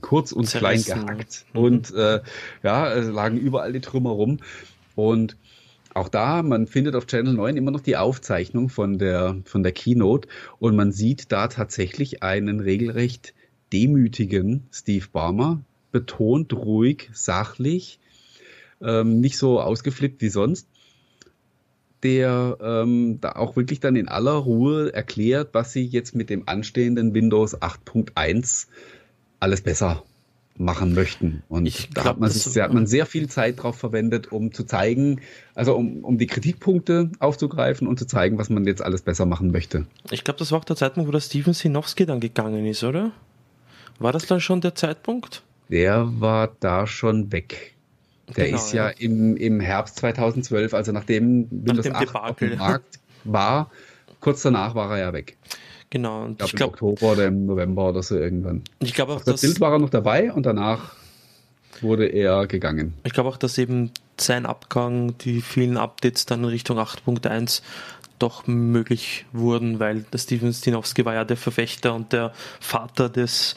B: kurz und Zerrissen. klein gehackt. Mhm. Und äh, ja, es lagen überall die Trümmer rum. Und auch da, man findet auf Channel 9 immer noch die Aufzeichnung von der, von der Keynote und man sieht da tatsächlich einen regelrecht demütigen Steve Barmer, betont ruhig, sachlich, ähm, nicht so ausgeflippt wie sonst, der ähm, da auch wirklich dann in aller Ruhe erklärt, was sie jetzt mit dem anstehenden Windows 8.1 alles besser machen möchten. Und ich da glaub, hat, man sich, da hat man sehr viel Zeit drauf verwendet, um zu zeigen, also um, um die Kritikpunkte aufzugreifen und zu zeigen, was man jetzt alles besser machen möchte.
A: Ich glaube, das war auch der Zeitpunkt, wo der Steven Sinowski dann gegangen ist, oder? War das dann schon der Zeitpunkt?
B: Der war da schon weg. Der genau, ist ja, ja, Im, im Herbst 2012, also nachdem Windows Nach 8 Debakel. auf dem Markt war, kurz danach war er ja weg.
A: Genau.
B: Und ich glaube, glaub, im Oktober oder im November oder so irgendwann.
A: Ich glaube auch,
B: Auf das Bild war er noch dabei und danach wurde er gegangen.
A: Ich glaube auch, dass eben sein Abgang, die vielen Updates dann in Richtung 8.1 doch möglich wurden, weil der Steven Stinowski war ja der Verfechter und der Vater des,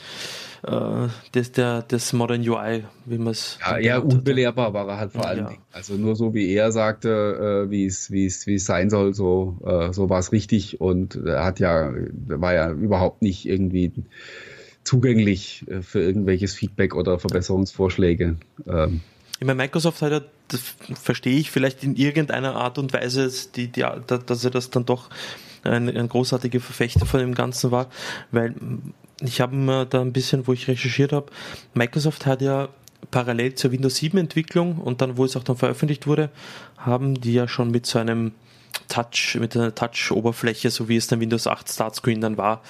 A: äh, des, der, des Modern UI, wie man es.
B: Ja, eher unbelehrbar war er halt vor allem. Ja. Also nur so wie er sagte, äh, wie es wie es wie es sein soll, so äh, so war es richtig und er hat ja war ja überhaupt nicht irgendwie zugänglich äh, für irgendwelches Feedback oder Verbesserungsvorschläge. Ähm.
A: Ich meine, Microsoft hat ja, das verstehe ich vielleicht in irgendeiner Art und Weise, die, die, dass er das dann doch ein, ein großartiger Verfechter von dem Ganzen war, weil ich habe mir da ein bisschen, wo ich recherchiert habe, Microsoft hat ja parallel zur Windows 7 Entwicklung und dann, wo es auch dann veröffentlicht wurde, haben die ja schon mit so einem Touch, mit einer Touch-Oberfläche, so wie es dann Windows 8 Startscreen dann war,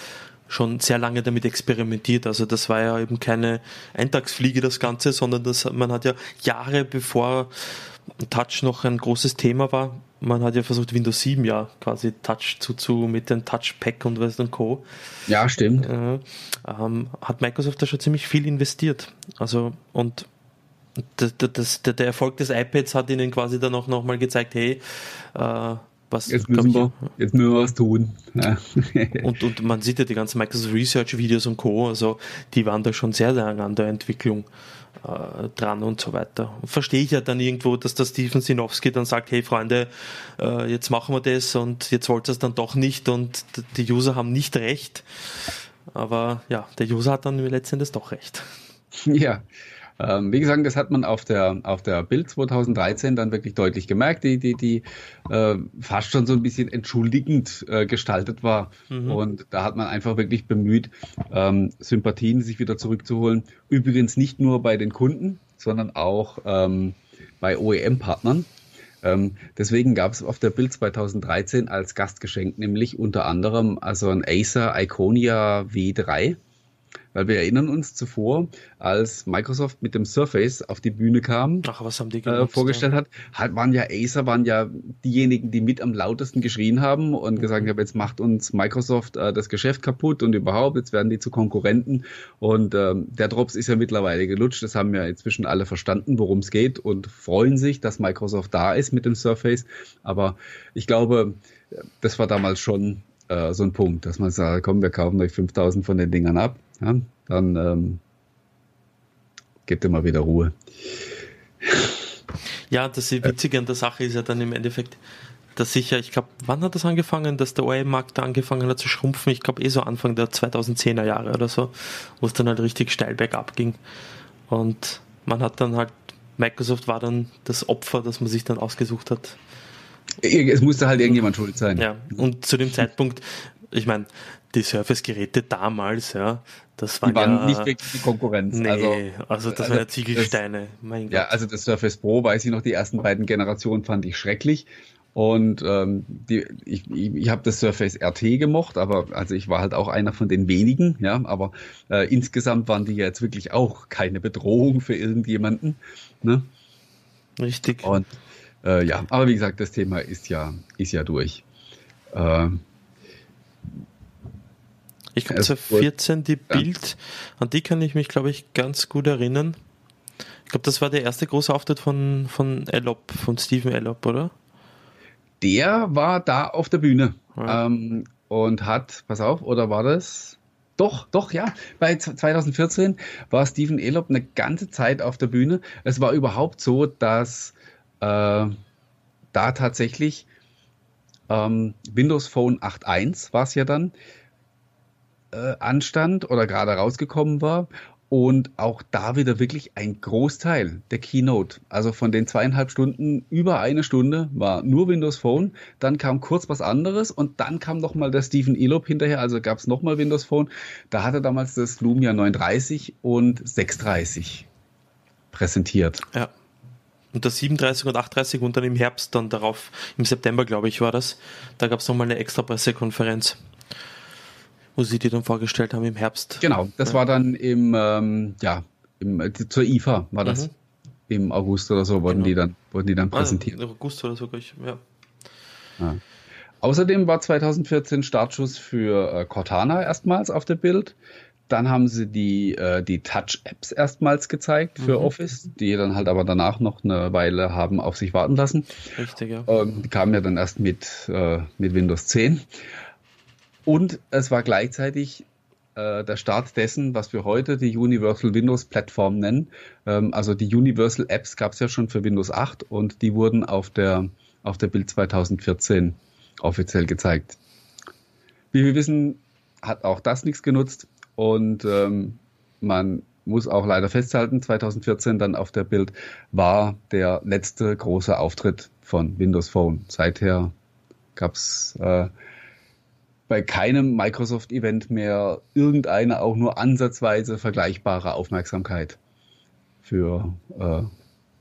A: schon sehr lange damit experimentiert. Also das war ja eben keine Eintagsfliege das Ganze, sondern das, man hat ja Jahre bevor Touch noch ein großes Thema war, man hat ja versucht Windows 7 ja quasi Touch zu, zu mit dem Touchpack und was und Co.
B: Ja, stimmt.
A: Äh, ähm, hat Microsoft da schon ziemlich viel investiert. Also und das, das, der, der Erfolg des iPads hat ihnen quasi dann auch nochmal gezeigt, hey, äh, was,
B: jetzt, müssen wir, jetzt müssen wir was tun. Ja. [laughs]
A: und, und man sieht ja die ganzen Microsoft Research Videos und Co. Also die waren da schon sehr lange an der Entwicklung äh, dran und so weiter. Verstehe ich ja dann irgendwo, dass der Steven Sinowski dann sagt, hey Freunde, äh, jetzt machen wir das und jetzt wollt ihr es dann doch nicht und die User haben nicht recht. Aber ja, der User hat dann letztendlich doch recht.
B: Ja, ähm, wie gesagt, das hat man auf der, auf der Bild 2013 dann wirklich deutlich gemerkt, die, die, die äh, fast schon so ein bisschen entschuldigend äh, gestaltet war. Mhm. Und da hat man einfach wirklich bemüht, ähm, Sympathien sich wieder zurückzuholen. Übrigens nicht nur bei den Kunden, sondern auch ähm, bei OEM-Partnern. Ähm, deswegen gab es auf der Bild 2013 als Gastgeschenk nämlich unter anderem also ein Acer Iconia W3 weil wir erinnern uns zuvor, als Microsoft mit dem Surface auf die Bühne kam,
A: Ach, was haben die
B: genutzt, äh, vorgestellt ja. hat, hat, waren ja Acer, waren ja diejenigen, die mit am lautesten geschrien haben und mhm. gesagt haben, jetzt macht uns Microsoft äh, das Geschäft kaputt und überhaupt, jetzt werden die zu Konkurrenten. Und ähm, der Drops ist ja mittlerweile gelutscht. Das haben ja inzwischen alle verstanden, worum es geht und freuen sich, dass Microsoft da ist mit dem Surface. Aber ich glaube, das war damals schon äh, so ein Punkt, dass man sagt, komm, wir kaufen euch 5000 von den Dingern ab ja, dann ähm, gebt ihr mal wieder Ruhe.
A: Ja, das Witzige an der Sache ist ja dann im Endeffekt, dass sicher, ich glaube, wann hat das angefangen, dass der OEM-Markt da angefangen hat zu schrumpfen? Ich glaube eh so Anfang der 2010er Jahre oder so, wo es dann halt richtig steil bergab ging. Und man hat dann halt, Microsoft war dann das Opfer, das man sich dann ausgesucht hat.
B: Es musste halt irgendjemand schuld sein.
A: Ja, und zu dem [laughs] Zeitpunkt, ich meine, die Surface-Geräte damals, ja, das waren,
B: die waren ja, nicht wirklich die Konkurrenz.
A: Nee, also, also das also waren ja Ziegelsteine.
B: Das, ja, also das Surface Pro, weiß ich noch, die ersten beiden Generationen fand ich schrecklich. Und ähm, die, ich, ich, ich habe das Surface RT gemocht, aber also ich war halt auch einer von den wenigen, ja, aber äh, insgesamt waren die jetzt wirklich auch keine Bedrohung für irgendjemanden. Ne?
A: Richtig.
B: Und äh, ja, aber wie gesagt, das Thema ist ja, ist ja durch. Äh,
A: ich glaube, 2014 die Bild, an die kann ich mich, glaube ich, ganz gut erinnern. Ich glaube, das war der erste große Auftritt von, von Ellop, von Steven Ellop, oder?
B: Der war da auf der Bühne ja. ähm, und hat, pass auf, oder war das? Doch, doch, ja. Bei 2014 war Steven Ellop eine ganze Zeit auf der Bühne. Es war überhaupt so, dass äh, da tatsächlich ähm, Windows Phone 8.1 war es ja dann, äh, anstand oder gerade rausgekommen war. Und auch da wieder wirklich ein Großteil der Keynote, also von den zweieinhalb Stunden, über eine Stunde war nur Windows Phone. Dann kam kurz was anderes und dann kam nochmal der Stephen Elop hinterher, also gab es nochmal Windows Phone. Da hatte damals das Lumia 930 und 630 präsentiert.
A: Ja. Und das 37 und 830 und dann im Herbst, dann darauf, im September, glaube ich, war das. Da gab es nochmal eine extra Pressekonferenz wo sie die dann vorgestellt haben im Herbst.
B: Genau, das ja. war dann im, ähm, ja, im, zur IFA war das. Mhm. Im August oder so wurden genau. die dann, wurden die dann ah, präsentiert.
A: Ah, August oder so, ich, ja.
B: ja. Außerdem war 2014 Startschuss für äh, Cortana erstmals auf der Bild. Dann haben sie die, äh, die Touch-Apps erstmals gezeigt für mhm. Office, die dann halt aber danach noch eine Weile haben auf sich warten lassen. Richtig, ja. Ähm, die kamen ja dann erst mit, äh, mit Windows 10. Und es war gleichzeitig äh, der Start dessen, was wir heute die Universal Windows Plattform nennen. Ähm, also die Universal Apps gab es ja schon für Windows 8 und die wurden auf der, auf der Bild 2014 offiziell gezeigt. Wie wir wissen, hat auch das nichts genutzt. Und ähm, man muss auch leider festhalten, 2014 dann auf der Bild war der letzte große Auftritt von Windows Phone. Seither gab es äh, bei keinem Microsoft-Event mehr irgendeine auch nur ansatzweise vergleichbare Aufmerksamkeit für, äh,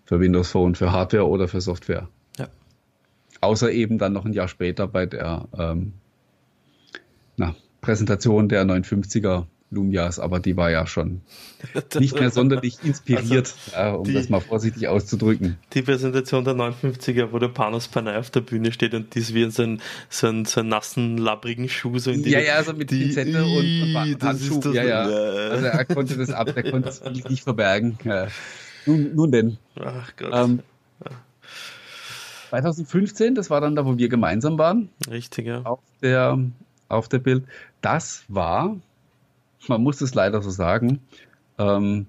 B: für Windows Phone, für Hardware oder für Software. Ja. Außer eben dann noch ein Jahr später bei der ähm, na, Präsentation der 950er Lumias, aber die war ja schon [laughs] nicht mehr sonderlich inspiriert, also ja, um die, das mal vorsichtig auszudrücken.
A: Die Präsentation der 59er, wo der Panos Panay auf der Bühne steht und dies wie in so einen, so einen, so einen nassen, labbrigen Schuh so in
B: die Ja, ja, so mit Pinzette und, und Handschuh. Ja, ja. Also er konnte das ab, er konnte es nicht verbergen. Ja. Nun, nun denn. Ach Gott. Ähm, 2015, das war dann da, wo wir gemeinsam waren.
A: Richtig, ja.
B: Auf der, auf der Bild. Das war man muss es leider so sagen. Ähm,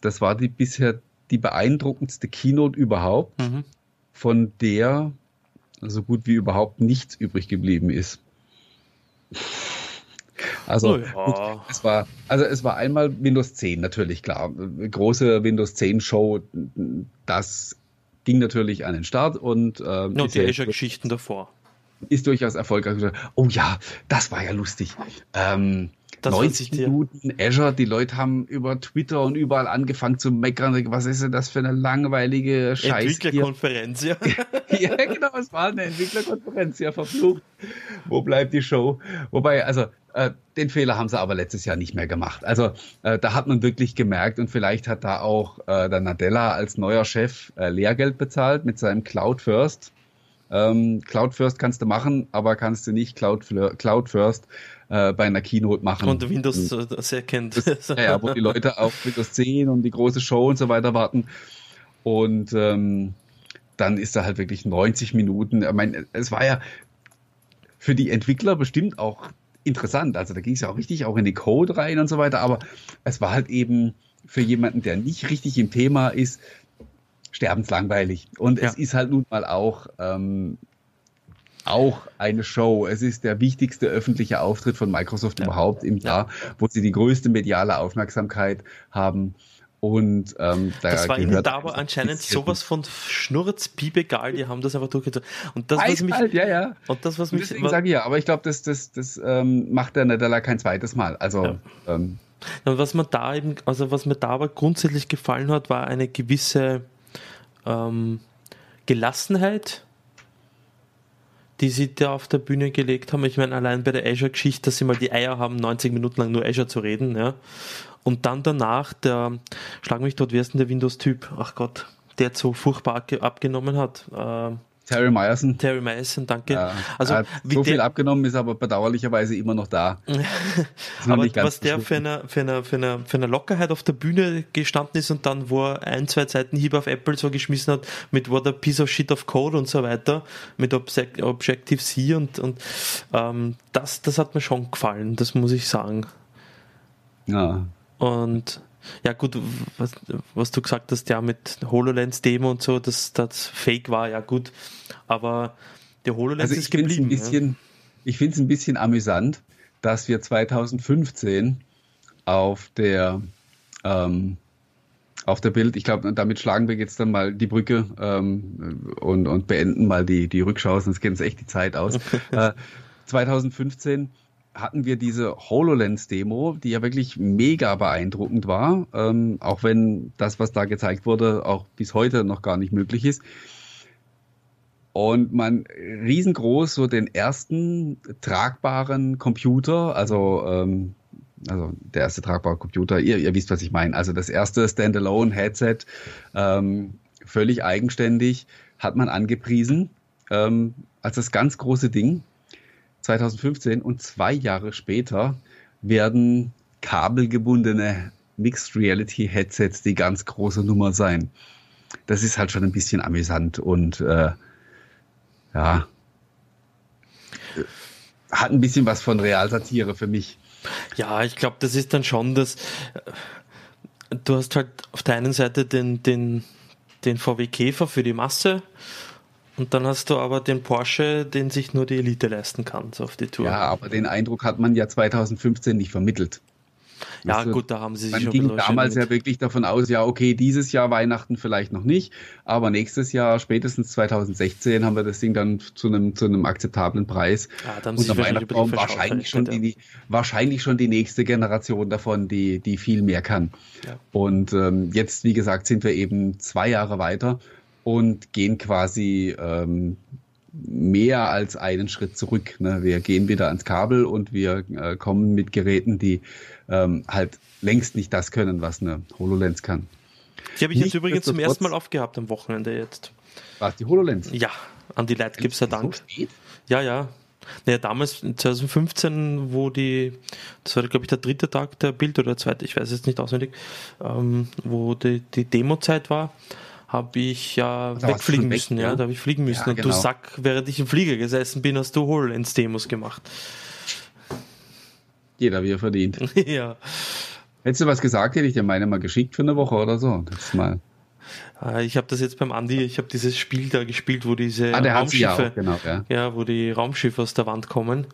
B: das war die bisher die beeindruckendste Keynote überhaupt, mhm. von der so gut wie überhaupt nichts übrig geblieben ist. Also, oh ja. gut, es war, also es war einmal Windows 10 natürlich klar. Große Windows 10 Show, das ging natürlich an den Start und
A: äh, no, die Azure-Geschichten davor.
B: Ist durchaus erfolgreich. Oh ja, das war ja lustig. Ähm, das 90 Minuten Azure, die Leute haben über Twitter und überall angefangen zu meckern. Was ist denn das für eine langweilige Scheiße?
A: Entwicklerkonferenz, ja. [laughs]
B: ja, genau, es war eine Entwicklerkonferenz, ja, verflucht. Wo bleibt die Show? Wobei, also, äh, den Fehler haben sie aber letztes Jahr nicht mehr gemacht. Also, äh, da hat man wirklich gemerkt und vielleicht hat da auch äh, der Nadella als neuer Chef äh, Lehrgeld bezahlt mit seinem Cloud First. Ähm, Cloud First kannst du machen, aber kannst du nicht Cloud, Cloud First äh, bei einer Keynote machen.
A: Und Windows und, äh, sehr kennt. [laughs]
B: Das, ja, wo die Leute auf Windows 10 und die große Show und so weiter warten. Und ähm, dann ist da halt wirklich 90 Minuten. Ich meine, es war ja für die Entwickler bestimmt auch interessant. Also da ging es ja auch richtig auch in die Code rein und so weiter. Aber es war halt eben für jemanden, der nicht richtig im Thema ist, sterbenslangweilig. Und ja. es ist halt nun mal auch ähm, auch eine Show. Es ist der wichtigste öffentliche Auftritt von Microsoft ja. überhaupt im Jahr, ja. wo sie die größte mediale Aufmerksamkeit haben. Und ähm,
A: da das war ihnen da aber anscheinend sowas von Schnurz, egal, die haben das einfach durchgezogen.
B: Und das, was mich,
A: ja, ja. Und das, was mich,
B: deswegen sage ich ja, aber ich glaube, das, das, das ähm, macht der Nadella kein zweites Mal. Also, ja. ähm,
A: was man da eben, also was mir da aber grundsätzlich gefallen hat, war eine gewisse ähm, Gelassenheit, die sie da auf der Bühne gelegt haben. Ich meine, allein bei der Azure-Geschichte, dass sie mal die Eier haben, 90 Minuten lang nur Azure zu reden, ja. Und dann danach, der, schlag mich dort, wer ist denn der Windows-Typ? Ach Gott, der so furchtbar abgenommen hat. Äh,
B: Terry Myerson.
A: Terry Myerson, danke. Ja,
B: also, so viel abgenommen, ist aber bedauerlicherweise immer noch da. [laughs]
A: aber was der für eine, für, eine, für, eine, für eine Lockerheit auf der Bühne gestanden ist und dann, wo er ein, zwei Seiten Hieb auf Apple so geschmissen hat, mit What a Piece of Shit of Code und so weiter, mit Objective-C und, und ähm, das, das hat mir schon gefallen, das muss ich sagen. Ja. Und ja gut, was, was du gesagt hast, ja mit HoloLens-Demo und so, dass das Fake war, ja gut. Aber der HoloLens also ist geblieben.
B: Bisschen, ja. Ich finde es ein bisschen amüsant, dass wir 2015 auf der ähm, auf der Bild, ich glaube, damit schlagen wir jetzt dann mal die Brücke ähm, und, und beenden mal die, die Rückschau, sonst geht uns echt die Zeit aus. [laughs] äh, 2015 hatten wir diese HoloLens-Demo, die ja wirklich mega beeindruckend war, ähm, auch wenn das, was da gezeigt wurde, auch bis heute noch gar nicht möglich ist. Und man riesengroß so den ersten tragbaren Computer, also, ähm, also der erste tragbare Computer, ihr, ihr wisst, was ich meine. Also das erste Standalone-Headset, ähm, völlig eigenständig, hat man angepriesen. Ähm, als das ganz große Ding 2015 und zwei Jahre später werden kabelgebundene Mixed Reality Headsets die ganz große Nummer sein. Das ist halt schon ein bisschen amüsant und äh, ja, hat ein bisschen was von Realsatire für mich.
A: Ja, ich glaube, das ist dann schon das. Du hast halt auf der einen Seite den, den, den VW Käfer für die Masse und dann hast du aber den Porsche, den sich nur die Elite leisten kann, so auf die Tour.
B: Ja, aber den Eindruck hat man ja 2015 nicht vermittelt.
A: Ja, du, gut, da haben sie sich
B: Man ging damals ja wirklich davon aus, ja, okay, dieses Jahr Weihnachten vielleicht noch nicht, aber nächstes Jahr, spätestens 2016, haben wir das Ding dann zu einem, zu einem akzeptablen Preis.
A: Ja, dann unter Weihnachtsbaum
B: wahrscheinlich schon, die, wahrscheinlich schon die nächste Generation davon, die, die viel mehr kann. Ja. Und ähm, jetzt, wie gesagt, sind wir eben zwei Jahre weiter und gehen quasi ähm, mehr als einen Schritt zurück. Ne? Wir gehen wieder ans Kabel und wir äh, kommen mit Geräten, die ähm, halt längst nicht das können, was eine HoloLens kann.
A: Die habe ich jetzt übrigens zum ersten Mal aufgehabt am Wochenende jetzt.
B: Was, die HoloLens?
A: Ja, an die Leute gibt es ja Dank. So spät? Ja, ja. Naja, damals 2015, wo die, das war glaube ich der dritte Tag der Bild oder der zweite, ich weiß es nicht auswendig, ähm, wo die, die Demo-Zeit war, habe ich ja also wegfliegen müssen, weg, ja, da habe ich fliegen müssen. Ja, und genau. du Sack, während ich im Flieger gesessen bin, hast du HoloLens-Demos gemacht.
B: Jeder wie er verdient. [laughs]
A: ja.
B: Hättest du was gesagt, hätte ich dir meine mal geschickt für eine Woche oder so. Das mal.
A: Äh, ich habe das jetzt beim Andi, ich habe dieses Spiel da gespielt, wo diese
B: ah, Raumschiffe, auch, genau, ja.
A: ja. wo die Raumschiffe aus der Wand kommen.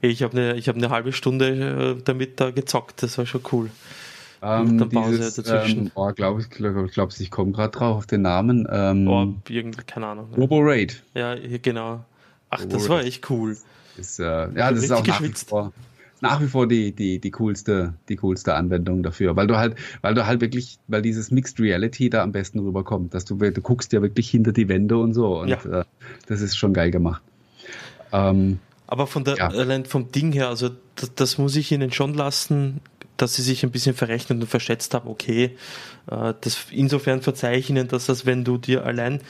A: Ich habe eine, ich eine halbe Stunde äh, damit da gezockt, das war schon cool.
B: Ähm, Mit Pause dieses, dazwischen. Ähm, oh, glaube ich, glaub, glaub, ich komme gerade drauf auf den Namen. Ähm,
A: oh, irgendwie, keine Ahnung.
B: Robo Raid.
A: Ja, genau. Ach, Robo das war echt cool.
B: Ist, äh, ja, das ist auch nach wie vor nach wie vor die, die, die coolste, die coolste Anwendung dafür, weil du halt, weil du halt wirklich, weil dieses Mixed Reality da am besten rüberkommt, dass du, du guckst ja wirklich hinter die Wände und so und ja. äh, das ist schon geil gemacht.
A: Ähm, Aber von der, ja. allein vom Ding her, also das, das, muss ich ihnen schon lassen, dass sie sich ein bisschen verrechnet und verschätzt haben, okay, äh, das insofern verzeihe ich ihnen, dass das, wenn du dir allein,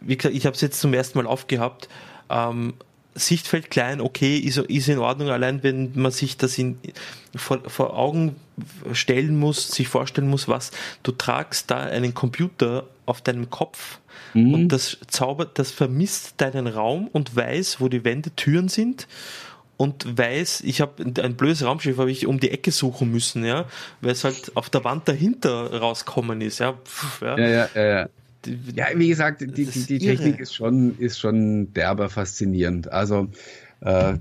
A: wie gesagt, ich habe es jetzt zum ersten Mal aufgehabt, ähm, Sichtfeld klein, okay, ist, ist in Ordnung, allein wenn man sich das in, vor, vor Augen stellen muss, sich vorstellen muss, was du tragst da einen Computer auf deinem Kopf mhm. und das zaubert, das vermisst deinen Raum und weiß, wo die Wände, Türen sind und weiß, ich habe ein blödes Raumschiff, habe ich um die Ecke suchen müssen, ja, weil es halt auf der Wand dahinter rauskommen ist, ja.
B: Pff, ja. ja, ja, ja, ja. Wie gesagt, die, die, die Technik ist schon, ist schon derber faszinierend. Also, äh,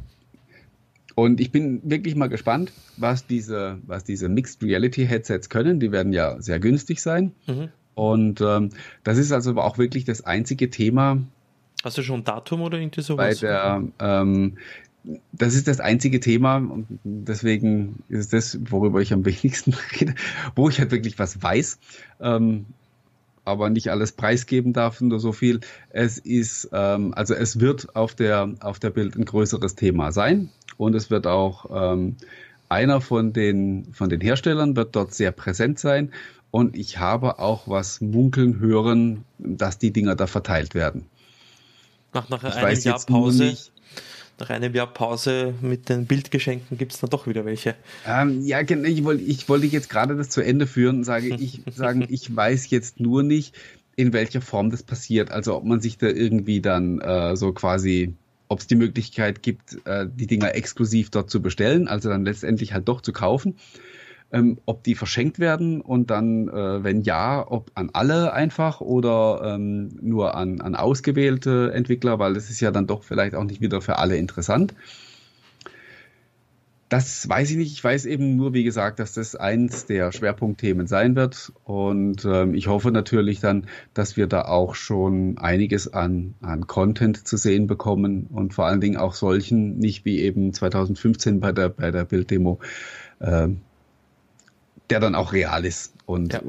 B: und ich bin wirklich mal gespannt, was diese, was diese Mixed Reality Headsets können. Die werden ja sehr günstig sein. Mhm. Und ähm, das ist also auch wirklich das einzige Thema.
A: Hast du schon ein Datum oder irgendwie
B: sowas? Bei der, ähm, das ist das einzige Thema und deswegen ist es das, worüber ich am wenigsten [laughs] rede, wo ich halt wirklich was weiß. Ähm, aber nicht alles preisgeben darf, nur so viel. Es ist, ähm, also es wird auf der, auf der Bild ein größeres Thema sein und es wird auch ähm, einer von den, von den Herstellern wird dort sehr präsent sein und ich habe auch was munkeln hören, dass die Dinger da verteilt werden.
A: Nach, nach einem Jahr Pause. Nicht, nach einem Jahr Pause mit den Bildgeschenken gibt es dann doch wieder welche.
B: Ähm, ja, ich wollte ich wollte jetzt gerade das zu Ende führen und sage, ich, [laughs] sagen, ich weiß jetzt nur nicht, in welcher Form das passiert. Also ob man sich da irgendwie dann äh, so quasi, ob es die Möglichkeit gibt, äh, die Dinger exklusiv dort zu bestellen, also dann letztendlich halt doch zu kaufen ähm, ob die verschenkt werden und dann, äh, wenn ja, ob an alle einfach oder ähm, nur an, an ausgewählte Entwickler, weil das ist ja dann doch vielleicht auch nicht wieder für alle interessant. Das weiß ich nicht. Ich weiß eben nur, wie gesagt, dass das eins der Schwerpunktthemen sein wird. Und ähm, ich hoffe natürlich dann, dass wir da auch schon einiges an, an Content zu sehen bekommen und vor allen Dingen auch solchen, nicht wie eben 2015 bei der, bei der Bilddemo, äh, der dann auch real ist und ja.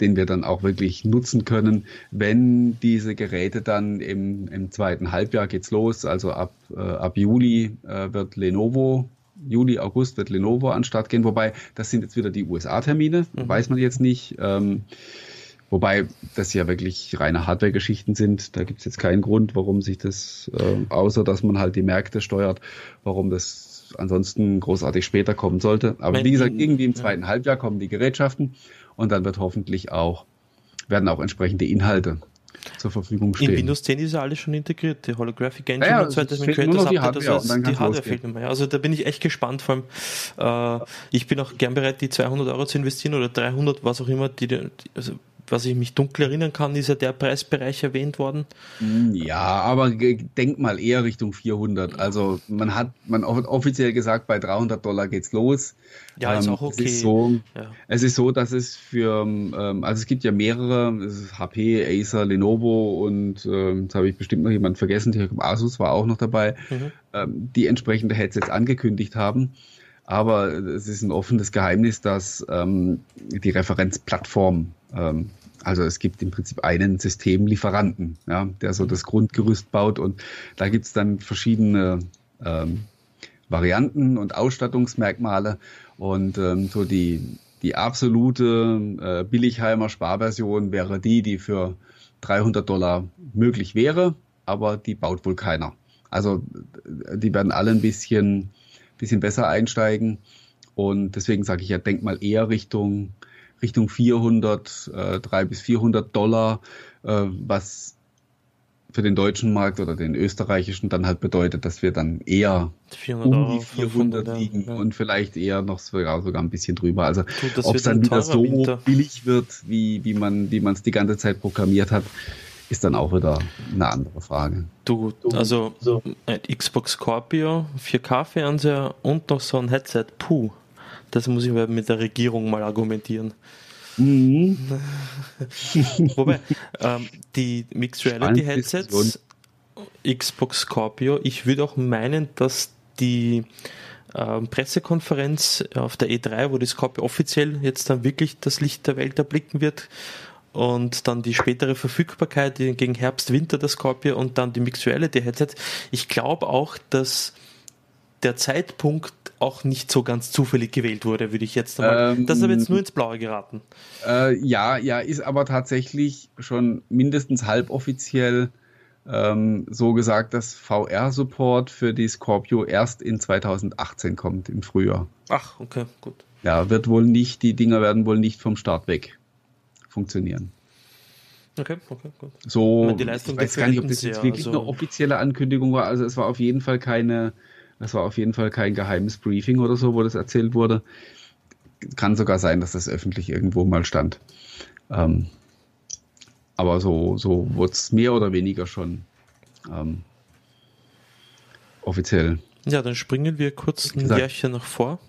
B: den wir dann auch wirklich nutzen können, wenn diese Geräte dann im, im zweiten Halbjahr geht's los, also ab, äh, ab Juli äh, wird Lenovo Juli, August wird Lenovo an Start gehen, wobei das sind jetzt wieder die USA-Termine, mhm. weiß man jetzt nicht. Ähm, Wobei das ja wirklich reine Hardware-Geschichten sind. Da gibt es jetzt keinen Grund, warum sich das, äh, außer dass man halt die Märkte steuert, warum das ansonsten großartig später kommen sollte. Aber wie gesagt, irgendwie im zweiten ja. Halbjahr kommen die Gerätschaften und dann wird hoffentlich auch, werden auch entsprechende Inhalte zur Verfügung stehen.
A: In Windows 10 ist ja alles schon integriert, die Holographic Engine ja, und so weiter. Creators Update, Hardware, also die Hardware fehlt nicht mehr. Also da bin ich echt gespannt, vor allem äh, ich bin auch gern bereit, die 200 Euro zu investieren oder 300, was auch immer, die, die also was ich mich dunkel erinnern kann, ist ja der Preisbereich erwähnt worden.
B: Hm, ja, aber denk mal eher Richtung 400. Also man hat, man offiziell gesagt, bei 300 Dollar geht's los.
A: Ja, ist ähm, auch okay.
B: Es ist so, ja. es ist so dass es für, ähm, also es gibt ja mehrere, HP, Acer, Lenovo und ähm, jetzt habe ich bestimmt noch jemanden vergessen, Asus war auch noch dabei, mhm. ähm, die entsprechende Headsets angekündigt haben. Aber es ist ein offenes Geheimnis, dass ähm, die Referenzplattform, ähm, also es gibt im Prinzip einen Systemlieferanten, ja, der so das Grundgerüst baut und da gibt es dann verschiedene ähm, Varianten und Ausstattungsmerkmale und ähm, so die, die absolute äh, Billigheimer Sparversion wäre die, die für 300 Dollar möglich wäre, aber die baut wohl keiner. Also die werden alle ein bisschen bisschen besser einsteigen. Und deswegen sage ich ja, denk mal eher Richtung, Richtung 400, äh, 300 bis 400 Dollar, äh, was für den deutschen Markt oder den österreichischen dann halt bedeutet, dass wir dann eher um die 400 Euro, liegen ja. und vielleicht eher noch sogar, sogar ein bisschen drüber. Also ob es dann wieder so Winter. billig wird, wie, wie man wie es die ganze Zeit programmiert hat, ist dann auch wieder eine andere Frage.
A: Du, also so. ein Xbox Scorpio, 4K-Fernseher und noch so ein Headset, puh, das muss ich mit der Regierung mal argumentieren. Mhm. [laughs] Wobei, ähm, die Mixed Reality Headsets, Xbox Scorpio, ich würde auch meinen, dass die ähm, Pressekonferenz auf der E3, wo die Scorpio offiziell jetzt dann wirklich das Licht der Welt erblicken wird, und dann die spätere Verfügbarkeit gegen Herbst, Winter der Scorpio und dann die Mixed Reality Headset. Ich glaube auch, dass der Zeitpunkt auch nicht so ganz zufällig gewählt wurde, würde ich jetzt einmal. Ähm, das habe jetzt nur ins Blaue geraten.
B: Äh, ja, ja, ist aber tatsächlich schon mindestens halboffiziell ähm, so gesagt, dass VR-Support für die Scorpio erst in 2018 kommt, im Frühjahr.
A: Ach, okay, gut.
B: Ja, wird wohl nicht, die Dinger werden wohl nicht vom Start weg funktionieren.
A: Okay, okay, gut.
B: So, ich, ich weiß gar nicht, ob das jetzt ja, wirklich also eine offizielle Ankündigung war. Also es war auf jeden Fall keine, es war auf jeden Fall kein geheimes Briefing oder so, wo das erzählt wurde. Kann sogar sein, dass das öffentlich irgendwo mal stand. Ähm, aber so, so wurde es mehr oder weniger schon ähm, offiziell.
A: Ja, dann springen wir kurz ein Jahrchen noch vor.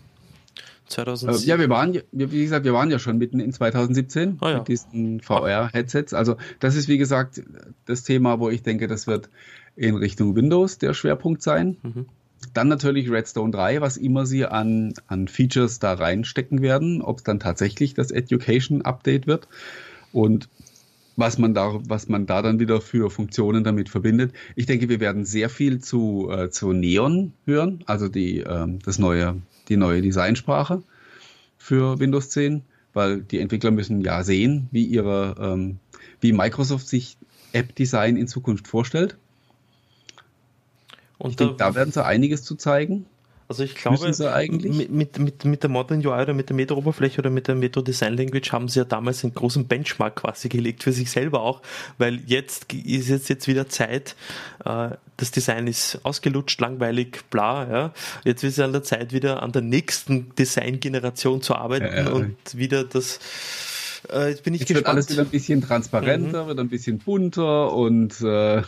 B: 2007. Äh, ja, wir waren, wie gesagt, wir waren ja schon mitten in 2017 oh ja. mit diesen VR-Headsets. Also das ist, wie gesagt, das Thema, wo ich denke, das wird in Richtung Windows der Schwerpunkt sein. Mhm. Dann natürlich Redstone 3, was immer sie an, an Features da reinstecken werden, ob es dann tatsächlich das Education Update wird und was man da, was man da dann wieder für Funktionen damit verbindet. Ich denke, wir werden sehr viel zu, äh, zu Neon hören, also die, äh, das neue die neue Designsprache für Windows 10, weil die Entwickler müssen ja sehen, wie ihre, ähm, wie Microsoft sich App-Design in Zukunft vorstellt. Und da, denke, da werden sie einiges zu zeigen.
A: Also ich glaube, mit, mit, mit der Modern UI oder mit der Metro-Oberfläche oder mit der Metro Design Language haben sie ja damals einen großen Benchmark quasi gelegt für sich selber auch, weil jetzt ist jetzt, jetzt wieder Zeit, äh, das Design ist ausgelutscht, langweilig, bla, ja. Jetzt ist es an der Zeit, wieder an der nächsten Design-Generation zu arbeiten ja, ja. und wieder das
B: äh, jetzt bin ich jetzt gespannt. Wird alles wieder ein bisschen transparenter, mhm. wird ein bisschen bunter und äh,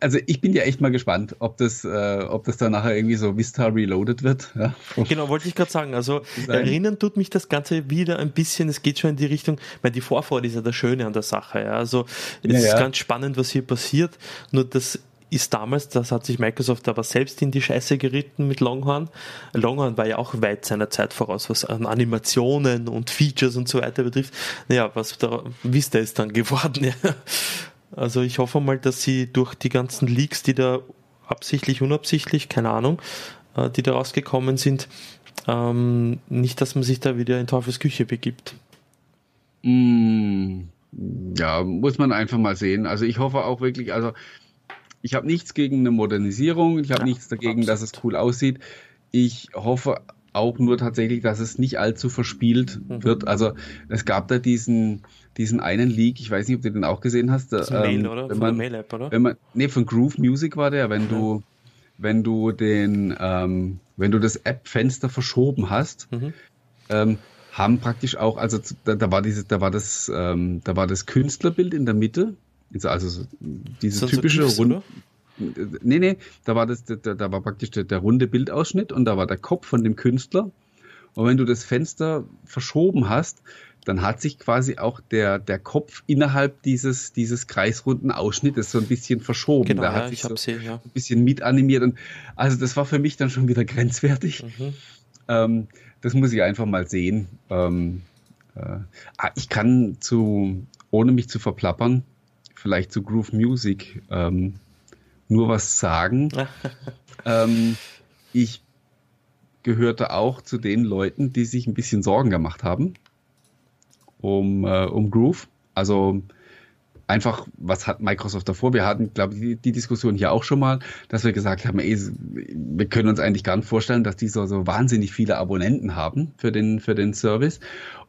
B: also ich bin ja echt mal gespannt, ob das, äh, ob das dann nachher irgendwie so Vista Reloaded wird. Ja.
A: Genau, wollte ich gerade sagen. Also erinnern tut mich das Ganze wieder ein bisschen, es geht schon in die Richtung, weil die Vorfreude ist ja das Schöne an der Sache. Ja. Also es ja, ist ja. ganz spannend, was hier passiert. Nur das ist damals, das hat sich Microsoft aber selbst in die Scheiße geritten mit Longhorn. Longhorn war ja auch weit seiner Zeit voraus, was an Animationen und Features und so weiter betrifft. Naja, was da, Vista ist dann geworden. [laughs] Also ich hoffe mal, dass sie durch die ganzen Leaks, die da absichtlich, unabsichtlich, keine Ahnung, äh, die da rausgekommen sind, ähm, nicht, dass man sich da wieder in Teufels Küche begibt.
B: Mm, ja, muss man einfach mal sehen. Also ich hoffe auch wirklich, also ich habe nichts gegen eine Modernisierung, ich habe ja, nichts dagegen, absolut. dass es cool aussieht. Ich hoffe auch nur tatsächlich, dass es nicht allzu verspielt mhm. wird. Also es gab da diesen, diesen einen Leak, ich weiß nicht, ob du den auch gesehen hast. Das ähm, Mail, oder? Wenn man, Mail-App, oder? Wenn man, nee, von Groove Music war der, wenn ja. du, wenn du den, ähm, wenn du das App-Fenster verschoben hast, mhm. ähm, haben praktisch auch, also da, da war dieses, da war das, ähm, da war das Künstlerbild in der Mitte, also diese typische so Runde. Nee, nee, da war das, da, da war praktisch der, der runde Bildausschnitt und da war der Kopf von dem Künstler. Und wenn du das Fenster verschoben hast, dann hat sich quasi auch der, der Kopf innerhalb dieses, dieses kreisrunden Ausschnittes so ein bisschen verschoben. Genau, da hat ja, sich so sie, ja. ein bisschen mit animiert. Und also das war für mich dann schon wieder [laughs] grenzwertig. Mhm. Ähm, das muss ich einfach mal sehen. Ähm, äh, ah, ich kann zu, ohne mich zu verplappern, vielleicht zu Groove Music ähm, nur was sagen. [laughs] ähm, ich gehörte auch zu den Leuten, die sich ein bisschen Sorgen gemacht haben um, äh, um Groove. Also einfach, was hat Microsoft davor? Wir hatten, glaube ich, die, die, Diskussion hier auch schon mal, dass wir gesagt haben, ey, wir können uns eigentlich gar nicht vorstellen, dass die so, so wahnsinnig viele Abonnenten haben für den, für den Service.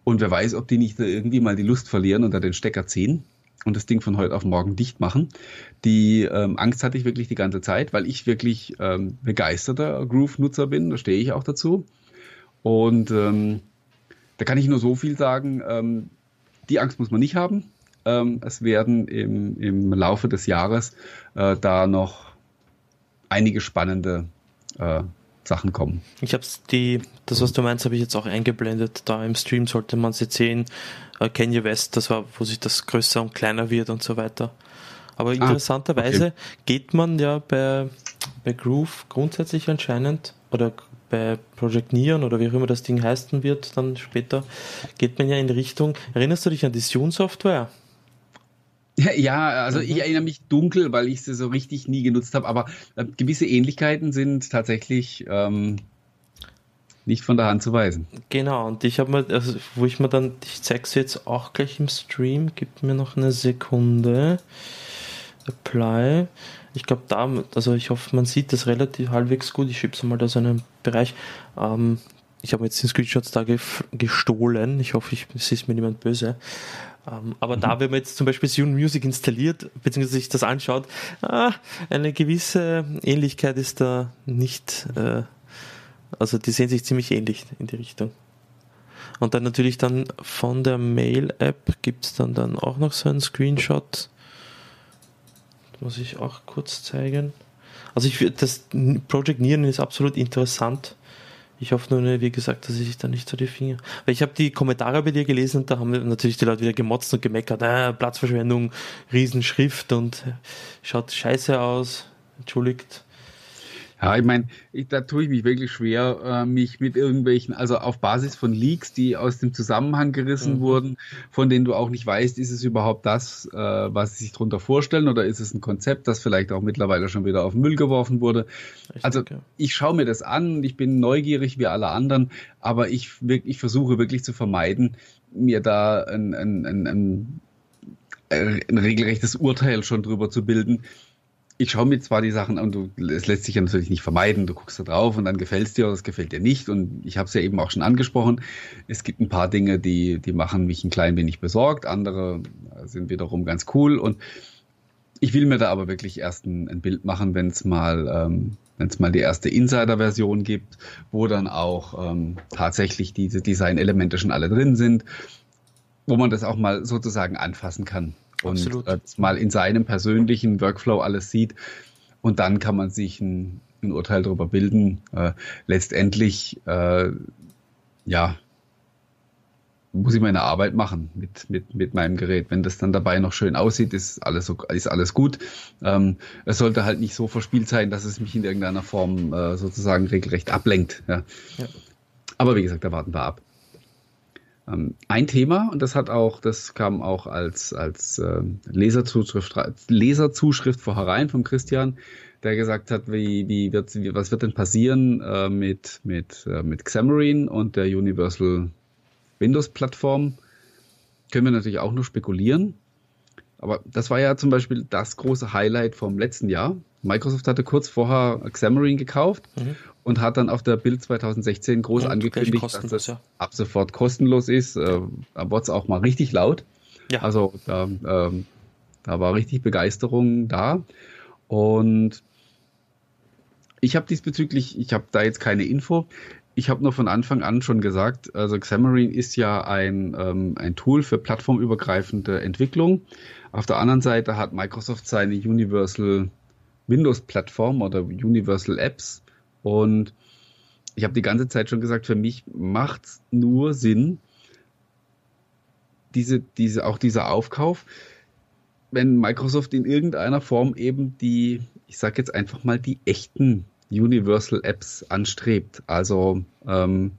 B: Und wer weiß, ob die nicht irgendwie mal die Lust verlieren und da den Stecker ziehen und das Ding von heute auf morgen dicht machen. Die ähm, Angst hatte ich wirklich die ganze Zeit, weil ich wirklich ähm, begeisterter Groove-Nutzer bin, da stehe ich auch dazu. Und ähm, da kann ich nur so viel sagen, ähm, die Angst muss man nicht haben. Ähm, es werden im, im Laufe des Jahres äh, da noch einige spannende äh, Sachen kommen.
A: Ich habe die, das was du meinst, habe ich jetzt auch eingeblendet. Da im Stream sollte man sie sehen. Äh, Kanye West, das war, wo sich das größer und kleiner wird und so weiter. Aber ah, interessanterweise ah, okay. geht man ja bei, bei Groove grundsätzlich anscheinend oder bei Project Neon oder wie auch immer das Ding heißen wird, dann später, geht man ja in Richtung, erinnerst du dich an die Zune-Software? [laughs]
B: Ja, also ich mhm. erinnere mich dunkel, weil ich sie so richtig nie genutzt habe, aber äh, gewisse Ähnlichkeiten sind tatsächlich ähm, nicht von der Hand zu weisen.
A: Genau, und ich habe mir, also wo ich mir dann, ich zeige sie jetzt auch gleich im Stream, gib mir noch eine Sekunde. Apply. Ich glaube, da, also ich hoffe, man sieht das relativ halbwegs gut. Ich schiebe es mal da so einen Bereich. Ähm, ich habe jetzt den Screenshots da gestohlen. Ich hoffe, ich, es ist mir niemand böse. Ähm, aber mhm. da, wenn man jetzt zum Beispiel Zune Music installiert, beziehungsweise sich das anschaut, ah, eine gewisse Ähnlichkeit ist da nicht, äh, also die sehen sich ziemlich ähnlich in die Richtung. Und dann natürlich dann von der Mail-App gibt es dann, dann auch noch so einen Screenshot muss ich auch kurz zeigen. Also ich das Project Nieren ist absolut interessant. Ich hoffe nur, wie gesagt, dass ich da nicht so die Finger. Weil ich habe die Kommentare bei dir gelesen und da haben natürlich die Leute wieder gemotzt und gemeckert, äh, Platzverschwendung, Riesenschrift und schaut scheiße aus. Entschuldigt.
B: Ja, ich meine, da tue ich mich wirklich schwer, äh, mich mit irgendwelchen, also auf Basis von Leaks, die aus dem Zusammenhang gerissen mhm. wurden, von denen du auch nicht weißt, ist es überhaupt das, äh, was sie sich darunter vorstellen oder ist es ein Konzept, das vielleicht auch mittlerweile schon wieder auf den Müll geworfen wurde. Ich also denke. ich schaue mir das an, ich bin neugierig wie alle anderen, aber ich, ich versuche wirklich zu vermeiden, mir da ein, ein, ein, ein, ein regelrechtes Urteil schon drüber zu bilden, ich schaue mir zwar die Sachen an, du, es lässt sich ja natürlich nicht vermeiden. Du guckst da drauf und dann gefällt es dir oder es gefällt dir nicht. Und ich habe es ja eben auch schon angesprochen. Es gibt ein paar Dinge, die, die machen mich ein klein wenig besorgt. Andere sind wiederum ganz cool. Und ich will mir da aber wirklich erst ein, ein Bild machen, wenn es mal, ähm, wenn es mal die erste Insider-Version gibt, wo dann auch ähm, tatsächlich diese Design-Elemente schon alle drin sind, wo man das auch mal sozusagen anfassen kann und äh, mal in seinem persönlichen Workflow alles sieht. Und dann kann man sich ein, ein Urteil darüber bilden. Äh, letztendlich, äh, ja, muss ich meine Arbeit machen mit, mit, mit meinem Gerät. Wenn das dann dabei noch schön aussieht, ist alles, ist alles gut. Ähm, es sollte halt nicht so verspielt sein, dass es mich in irgendeiner Form äh, sozusagen regelrecht ablenkt. Ja. ja. Aber wie gesagt, da warten wir ab. Ähm, ein Thema, und das hat auch, das kam auch als, als äh, Leserzuschrift, Leserzuschrift vorherein von Christian, der gesagt hat, wie, wie wird, wie, was wird denn passieren äh, mit, mit, äh, mit Xamarin und der Universal Windows Plattform. können wir natürlich auch nur spekulieren. Aber das war ja zum Beispiel das große Highlight vom letzten Jahr. Microsoft hatte kurz vorher Xamarin gekauft mhm. und hat dann auf der Bild 2016 groß und angekündigt, dass das ja. ab sofort kostenlos ist. Äh, da wurde es auch mal richtig laut. Ja. Also da, ähm, da war richtig Begeisterung da. Und ich habe diesbezüglich, ich habe da jetzt keine Info. Ich habe nur von Anfang an schon gesagt, also Xamarin ist ja ein, ähm, ein Tool für plattformübergreifende Entwicklung. Auf der anderen Seite hat Microsoft seine Universal Windows-Plattform oder Universal Apps. Und ich habe die ganze Zeit schon gesagt, für mich macht es nur Sinn, diese, diese, auch dieser Aufkauf, wenn Microsoft in irgendeiner Form eben die, ich sage jetzt einfach mal, die echten Universal Apps anstrebt. Also ähm,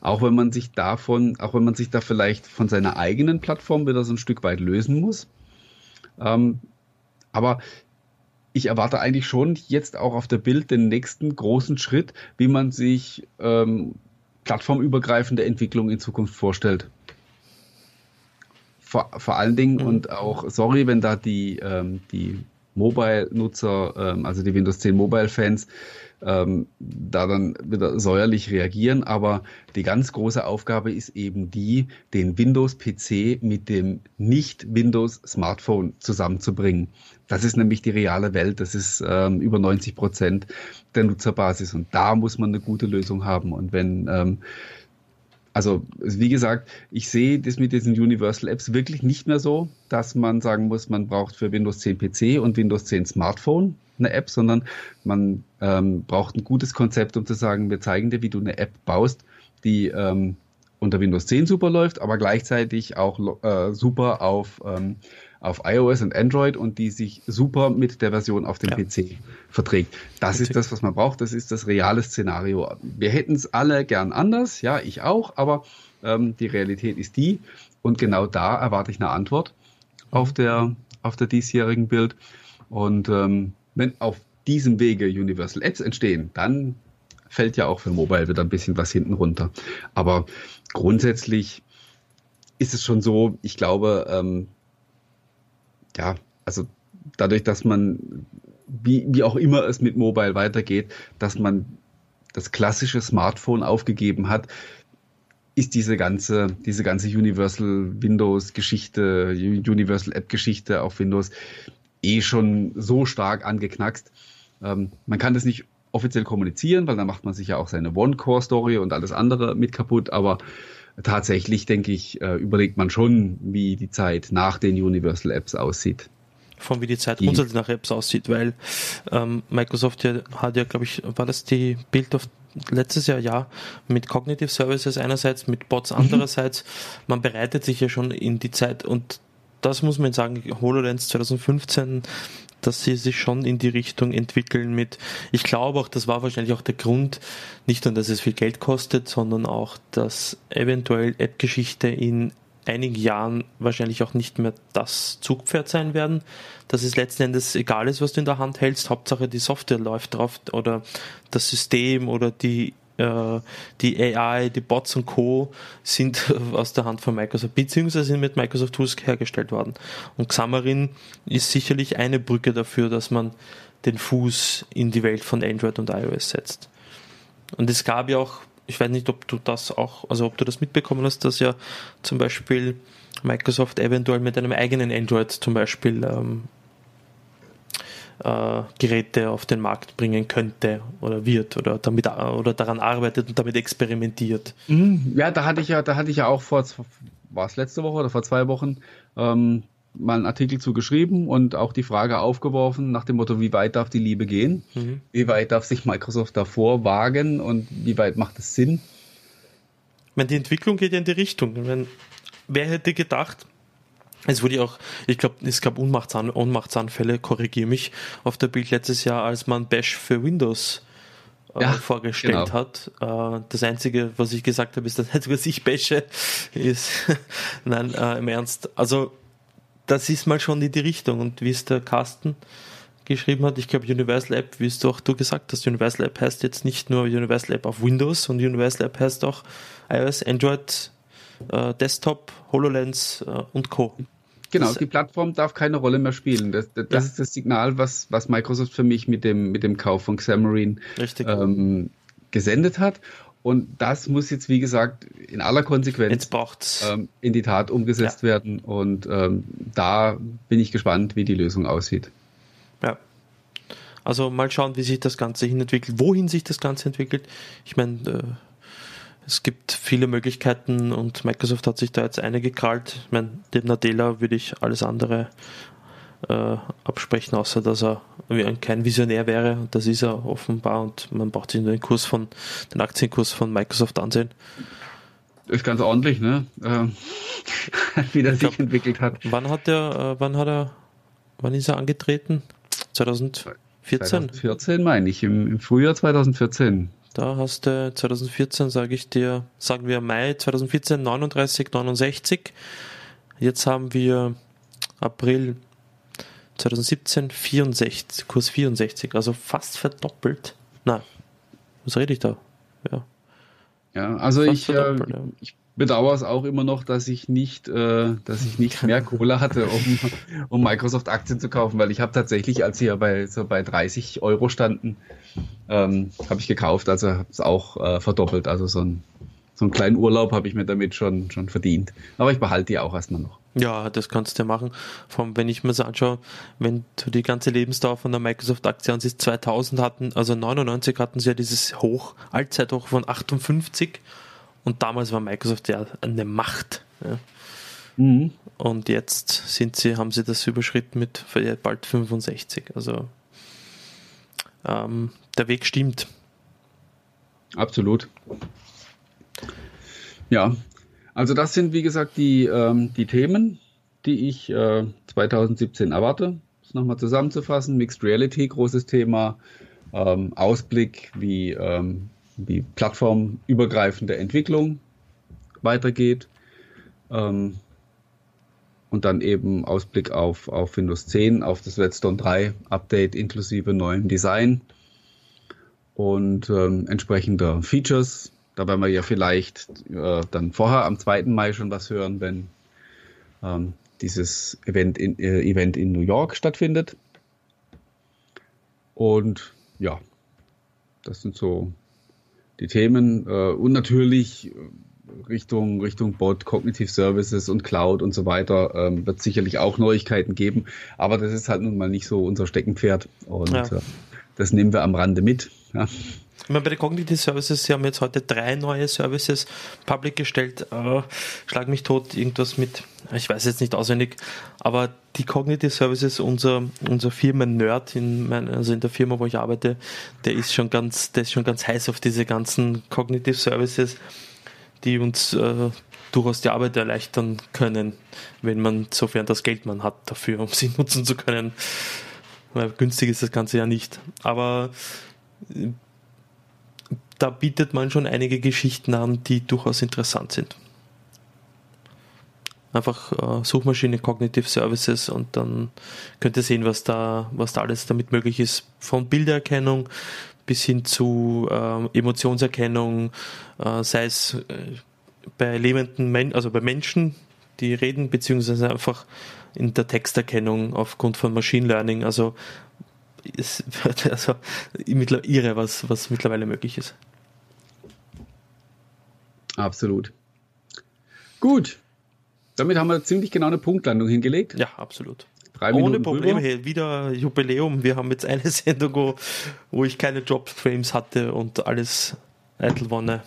B: auch wenn man sich davon, auch wenn man sich da vielleicht von seiner eigenen Plattform wieder so ein Stück weit lösen muss. Ähm, aber ich erwarte eigentlich schon jetzt auch auf der Bild den nächsten großen Schritt, wie man sich ähm, plattformübergreifende Entwicklung in Zukunft vorstellt. Vor, vor allen Dingen mhm. und auch, sorry, wenn da die, ähm, die Mobile-Nutzer, ähm, also die Windows 10 Mobile-Fans, ähm, da dann wieder säuerlich reagieren. Aber die ganz große Aufgabe ist eben die, den Windows-PC mit dem Nicht-Windows-Smartphone zusammenzubringen. Das ist nämlich die reale Welt. Das ist ähm, über 90 Prozent der Nutzerbasis. Und da muss man eine gute Lösung haben. Und wenn ähm, also wie gesagt, ich sehe das mit diesen Universal Apps wirklich nicht mehr so, dass man sagen muss, man braucht für Windows 10 PC und Windows 10 Smartphone eine App, sondern man ähm, braucht ein gutes Konzept, um zu sagen, wir zeigen dir, wie du eine App baust, die ähm, unter Windows 10 super läuft, aber gleichzeitig auch äh, super auf, ähm, auf iOS und Android und die sich super mit der Version auf dem ja. PC verträgt. Das Richtig. ist das, was man braucht. Das ist das reale Szenario. Wir hätten es alle gern anders, ja, ich auch, aber ähm, die Realität ist die. Und genau da erwarte ich eine Antwort auf der, auf der diesjährigen Bild. Und ähm, wenn auf diesem Wege Universal Apps entstehen, dann fällt ja auch für Mobile wieder ein bisschen was hinten runter. Aber grundsätzlich ist es schon so, ich glaube, ähm, ja, also dadurch, dass man, wie, wie auch immer es mit Mobile weitergeht, dass man das klassische Smartphone aufgegeben hat, ist diese ganze, diese ganze Universal Windows Geschichte, Universal App Geschichte auf Windows, eh schon so stark angeknackst. Ähm, man kann das nicht offiziell kommunizieren, weil dann macht man sich ja auch seine One-Core-Story und alles andere mit kaputt, aber tatsächlich, denke ich, äh, überlegt man schon, wie die Zeit nach den Universal Apps aussieht.
A: Von wie die Zeit grundsätzlich nach Apps aussieht, weil ähm, Microsoft ja, hat ja, glaube ich, war das die Bild of letztes Jahr ja mit Cognitive Services einerseits, mit Bots mhm. andererseits. Mhm. Man bereitet sich ja schon in die Zeit und das muss man sagen, HoloLens 2015, dass sie sich schon in die Richtung entwickeln mit, ich glaube auch, das war wahrscheinlich auch der Grund, nicht nur, dass es viel Geld kostet, sondern auch, dass eventuell App-Geschichte in einigen Jahren wahrscheinlich auch nicht mehr das Zugpferd sein werden, dass es letzten Endes egal ist, was du in der Hand hältst, Hauptsache die Software läuft drauf oder das System oder die die AI, die Bots und Co. sind [laughs] aus der Hand von Microsoft, beziehungsweise sind mit Microsoft Tools hergestellt worden. Und Xamarin ist sicherlich eine Brücke dafür, dass man den Fuß in die Welt von Android und iOS setzt. Und es gab ja auch, ich weiß nicht, ob du das auch, also ob du das mitbekommen hast, dass ja zum Beispiel Microsoft eventuell mit einem eigenen Android zum Beispiel ähm, äh, Geräte auf den Markt bringen könnte oder wird oder damit oder daran arbeitet und damit experimentiert.
B: Mhm. Ja, da hatte ich ja, da hatte ich ja auch vor, war es letzte Woche oder vor zwei Wochen, ähm, mal einen Artikel zu geschrieben und auch die Frage aufgeworfen nach dem Motto, wie weit darf die Liebe gehen? Mhm. Wie weit darf sich Microsoft davor wagen und wie weit macht es Sinn?
A: Ich meine, die Entwicklung geht ja in die Richtung. Meine, wer hätte gedacht, es wurde auch, ich glaube, es gab Ohnmachtsan Ohnmachtsanfälle, korrigiere mich, auf der Bild letztes Jahr, als man Bash für Windows äh, ja, vorgestellt genau. hat. Äh, das Einzige, was ich gesagt habe, ist, dass nicht, was ich bashe, [laughs] ist, [laughs] nein, äh, im Ernst. Also, das ist mal schon in die Richtung. Und wie es der Carsten geschrieben hat, ich glaube, Universal App, wie es doch du gesagt hast, Universal App heißt jetzt nicht nur Universal App auf Windows und Universal App heißt auch iOS, Android, äh, Desktop HoloLens äh, und Co.
B: Genau, das, die Plattform darf keine Rolle mehr spielen. Das, das ja. ist das Signal, was, was Microsoft für mich mit dem, mit dem Kauf von Xamarin ähm, gesendet hat. Und das muss jetzt, wie gesagt, in aller Konsequenz ähm, in die Tat umgesetzt ja. werden. Und ähm, da bin ich gespannt, wie die Lösung aussieht.
A: Ja. Also mal schauen, wie sich das Ganze hin entwickelt, wohin sich das Ganze entwickelt. Ich meine, äh, es gibt viele Möglichkeiten und Microsoft hat sich da jetzt eine gekrallt. Ich meine, dem Nadella würde ich alles andere äh, absprechen, außer dass er kein Visionär wäre. Und das ist er offenbar und man braucht sich nur den Kurs von, den Aktienkurs von Microsoft ansehen.
B: Ist ganz ordentlich, ne? Ähm, [laughs] wie der sich entwickelt hat.
A: Wann hat er, äh, wann hat er, wann ist er angetreten? 2014?
B: 2014 meine ich, im, im Frühjahr 2014.
A: Da hast du 2014, sage ich dir, sagen wir Mai 2014 39, 69. Jetzt haben wir April 2017 64, Kurs 64, also fast verdoppelt. Nein, was rede ich da?
B: Ja, ja also ich, äh, ja. ich bedauere es auch immer noch, dass ich nicht, äh, dass ich nicht mehr Kohle hatte, um, um Microsoft-Aktien zu kaufen, weil ich habe tatsächlich, als sie ja bei, so bei 30 Euro standen, ähm, habe ich gekauft, also habe es auch äh, verdoppelt. Also so ein so einen kleinen Urlaub habe ich mir damit schon, schon verdient. Aber ich behalte die auch erstmal noch.
A: Ja, das kannst du ja machen. Vom, wenn ich mir so anschaue, wenn du die ganze Lebensdauer von der Microsoft-Aktie ansiehst, 2000 hatten, also 99 hatten sie ja dieses Hoch, Allzeithoch von 58 und damals war Microsoft ja eine Macht. Ja. Mhm. Und jetzt sind sie, haben sie das überschritten mit bald 65. Also ähm, der Weg stimmt.
B: Absolut. Ja, also das sind wie gesagt die, ähm, die Themen, die ich äh, 2017 erwarte. Das nochmal zusammenzufassen. Mixed Reality, großes Thema. Ähm, Ausblick, wie, ähm, wie plattformübergreifende Entwicklung weitergeht. Ähm, und dann eben Ausblick auf, auf Windows 10, auf das Redstone 3 Update inklusive neuem Design und ähm, entsprechender Features, da werden wir ja vielleicht äh, dann vorher am 2. Mai schon was hören, wenn ähm, dieses Event in, äh, Event in New York stattfindet. Und ja, das sind so die Themen. Äh, und natürlich äh, Richtung, Richtung Bot, Cognitive Services und Cloud und so weiter ähm, wird sicherlich auch Neuigkeiten geben. Aber das ist halt nun mal nicht so unser Steckenpferd. Und ja. äh, das nehmen wir am Rande mit. Ja.
A: Meine, bei den Cognitive Services, sie haben jetzt heute drei neue Services public gestellt. Äh, schlag mich tot, irgendwas mit, ich weiß jetzt nicht auswendig, aber die Cognitive Services, unser, unser Firmen-Nerd also in der Firma, wo ich arbeite, der ist schon ganz, der ist schon ganz heiß auf diese ganzen Cognitive Services, die uns äh, durchaus die Arbeit erleichtern können, wenn man, sofern das Geld man hat dafür, um sie [laughs] nutzen zu können. Weil günstig ist das Ganze ja nicht. Aber da bietet man schon einige Geschichten an, die durchaus interessant sind. Einfach äh, Suchmaschine Cognitive Services und dann könnt ihr sehen, was da, was da alles damit möglich ist. Von Bildererkennung bis hin zu äh, Emotionserkennung, äh, sei es äh, bei lebenden Men also bei Menschen, die reden, beziehungsweise einfach in der Texterkennung aufgrund von Machine Learning. Also es wird [laughs] also irre, was, was mittlerweile möglich ist.
B: Absolut. Gut. Damit haben wir ziemlich genau eine Punktlandung hingelegt.
A: Ja, absolut. Drei Ohne Minuten Probleme. Hey, wieder Jubiläum. Wir haben jetzt eine [laughs] Sendung, wo, wo ich keine Jobframes hatte und alles Eitelwonne.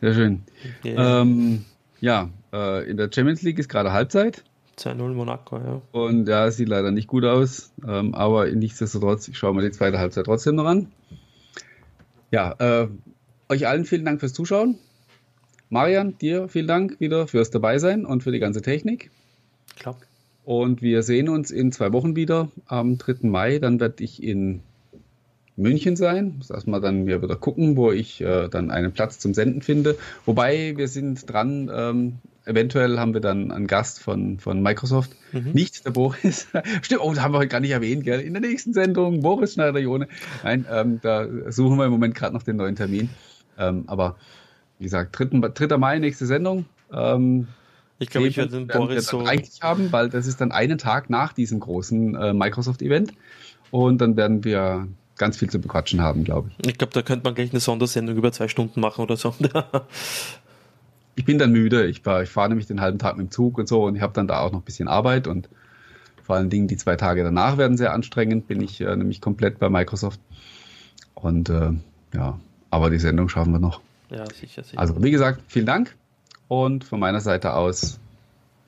B: Sehr schön. Yeah. Ähm, ja, äh, in der Champions League ist gerade Halbzeit.
A: 2-0 Monaco, ja.
B: Und ja, sieht leider nicht gut aus. Ähm, aber nichtsdestotrotz, ich schaue mir die zweite Halbzeit trotzdem noch an. Ja, äh, euch allen vielen Dank fürs Zuschauen. Marian, dir vielen Dank wieder fürs Dabeisein und für die ganze Technik.
A: Klar.
B: Und wir sehen uns in zwei Wochen wieder am 3. Mai. Dann werde ich in München sein. Muss erstmal dann mir wieder gucken, wo ich äh, dann einen Platz zum Senden finde. Wobei wir sind dran, ähm, eventuell haben wir dann einen Gast von, von Microsoft. Mhm. Nicht der Boris. [laughs] Stimmt, oh, das haben wir heute gar nicht erwähnt, gell? In der nächsten Sendung, Boris Schneider-Jone. Nein, ähm, da suchen wir im Moment gerade noch den neuen Termin. Ähm, aber wie gesagt, 3. 3. Mai, nächste Sendung. Ähm,
A: Ich glaube, ich werde den Boris
B: so. Reichlich haben, weil das ist dann einen Tag nach diesem großen äh, Microsoft-Event. Und dann werden wir ganz viel zu bequatschen haben, glaube ich.
A: Ich glaube, da könnte man gleich eine Sondersendung über zwei Stunden machen oder so. [laughs]
B: ich bin dann müde. Ich, ich fahre nämlich den halben Tag mit dem Zug und so und ich habe dann da auch noch ein bisschen Arbeit und vor allen Dingen die zwei Tage danach werden sehr anstrengend. Bin ich äh, nämlich komplett bei Microsoft. Und äh, ja, aber die Sendung schaffen wir noch.
A: Ja, sicher, sicher.
B: Also, wie gesagt, vielen Dank und von meiner Seite aus,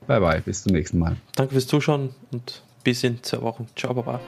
B: bye bye, bis zum nächsten Mal.
A: Danke fürs Zuschauen und bis in zwei Wochen. Ciao, Baba.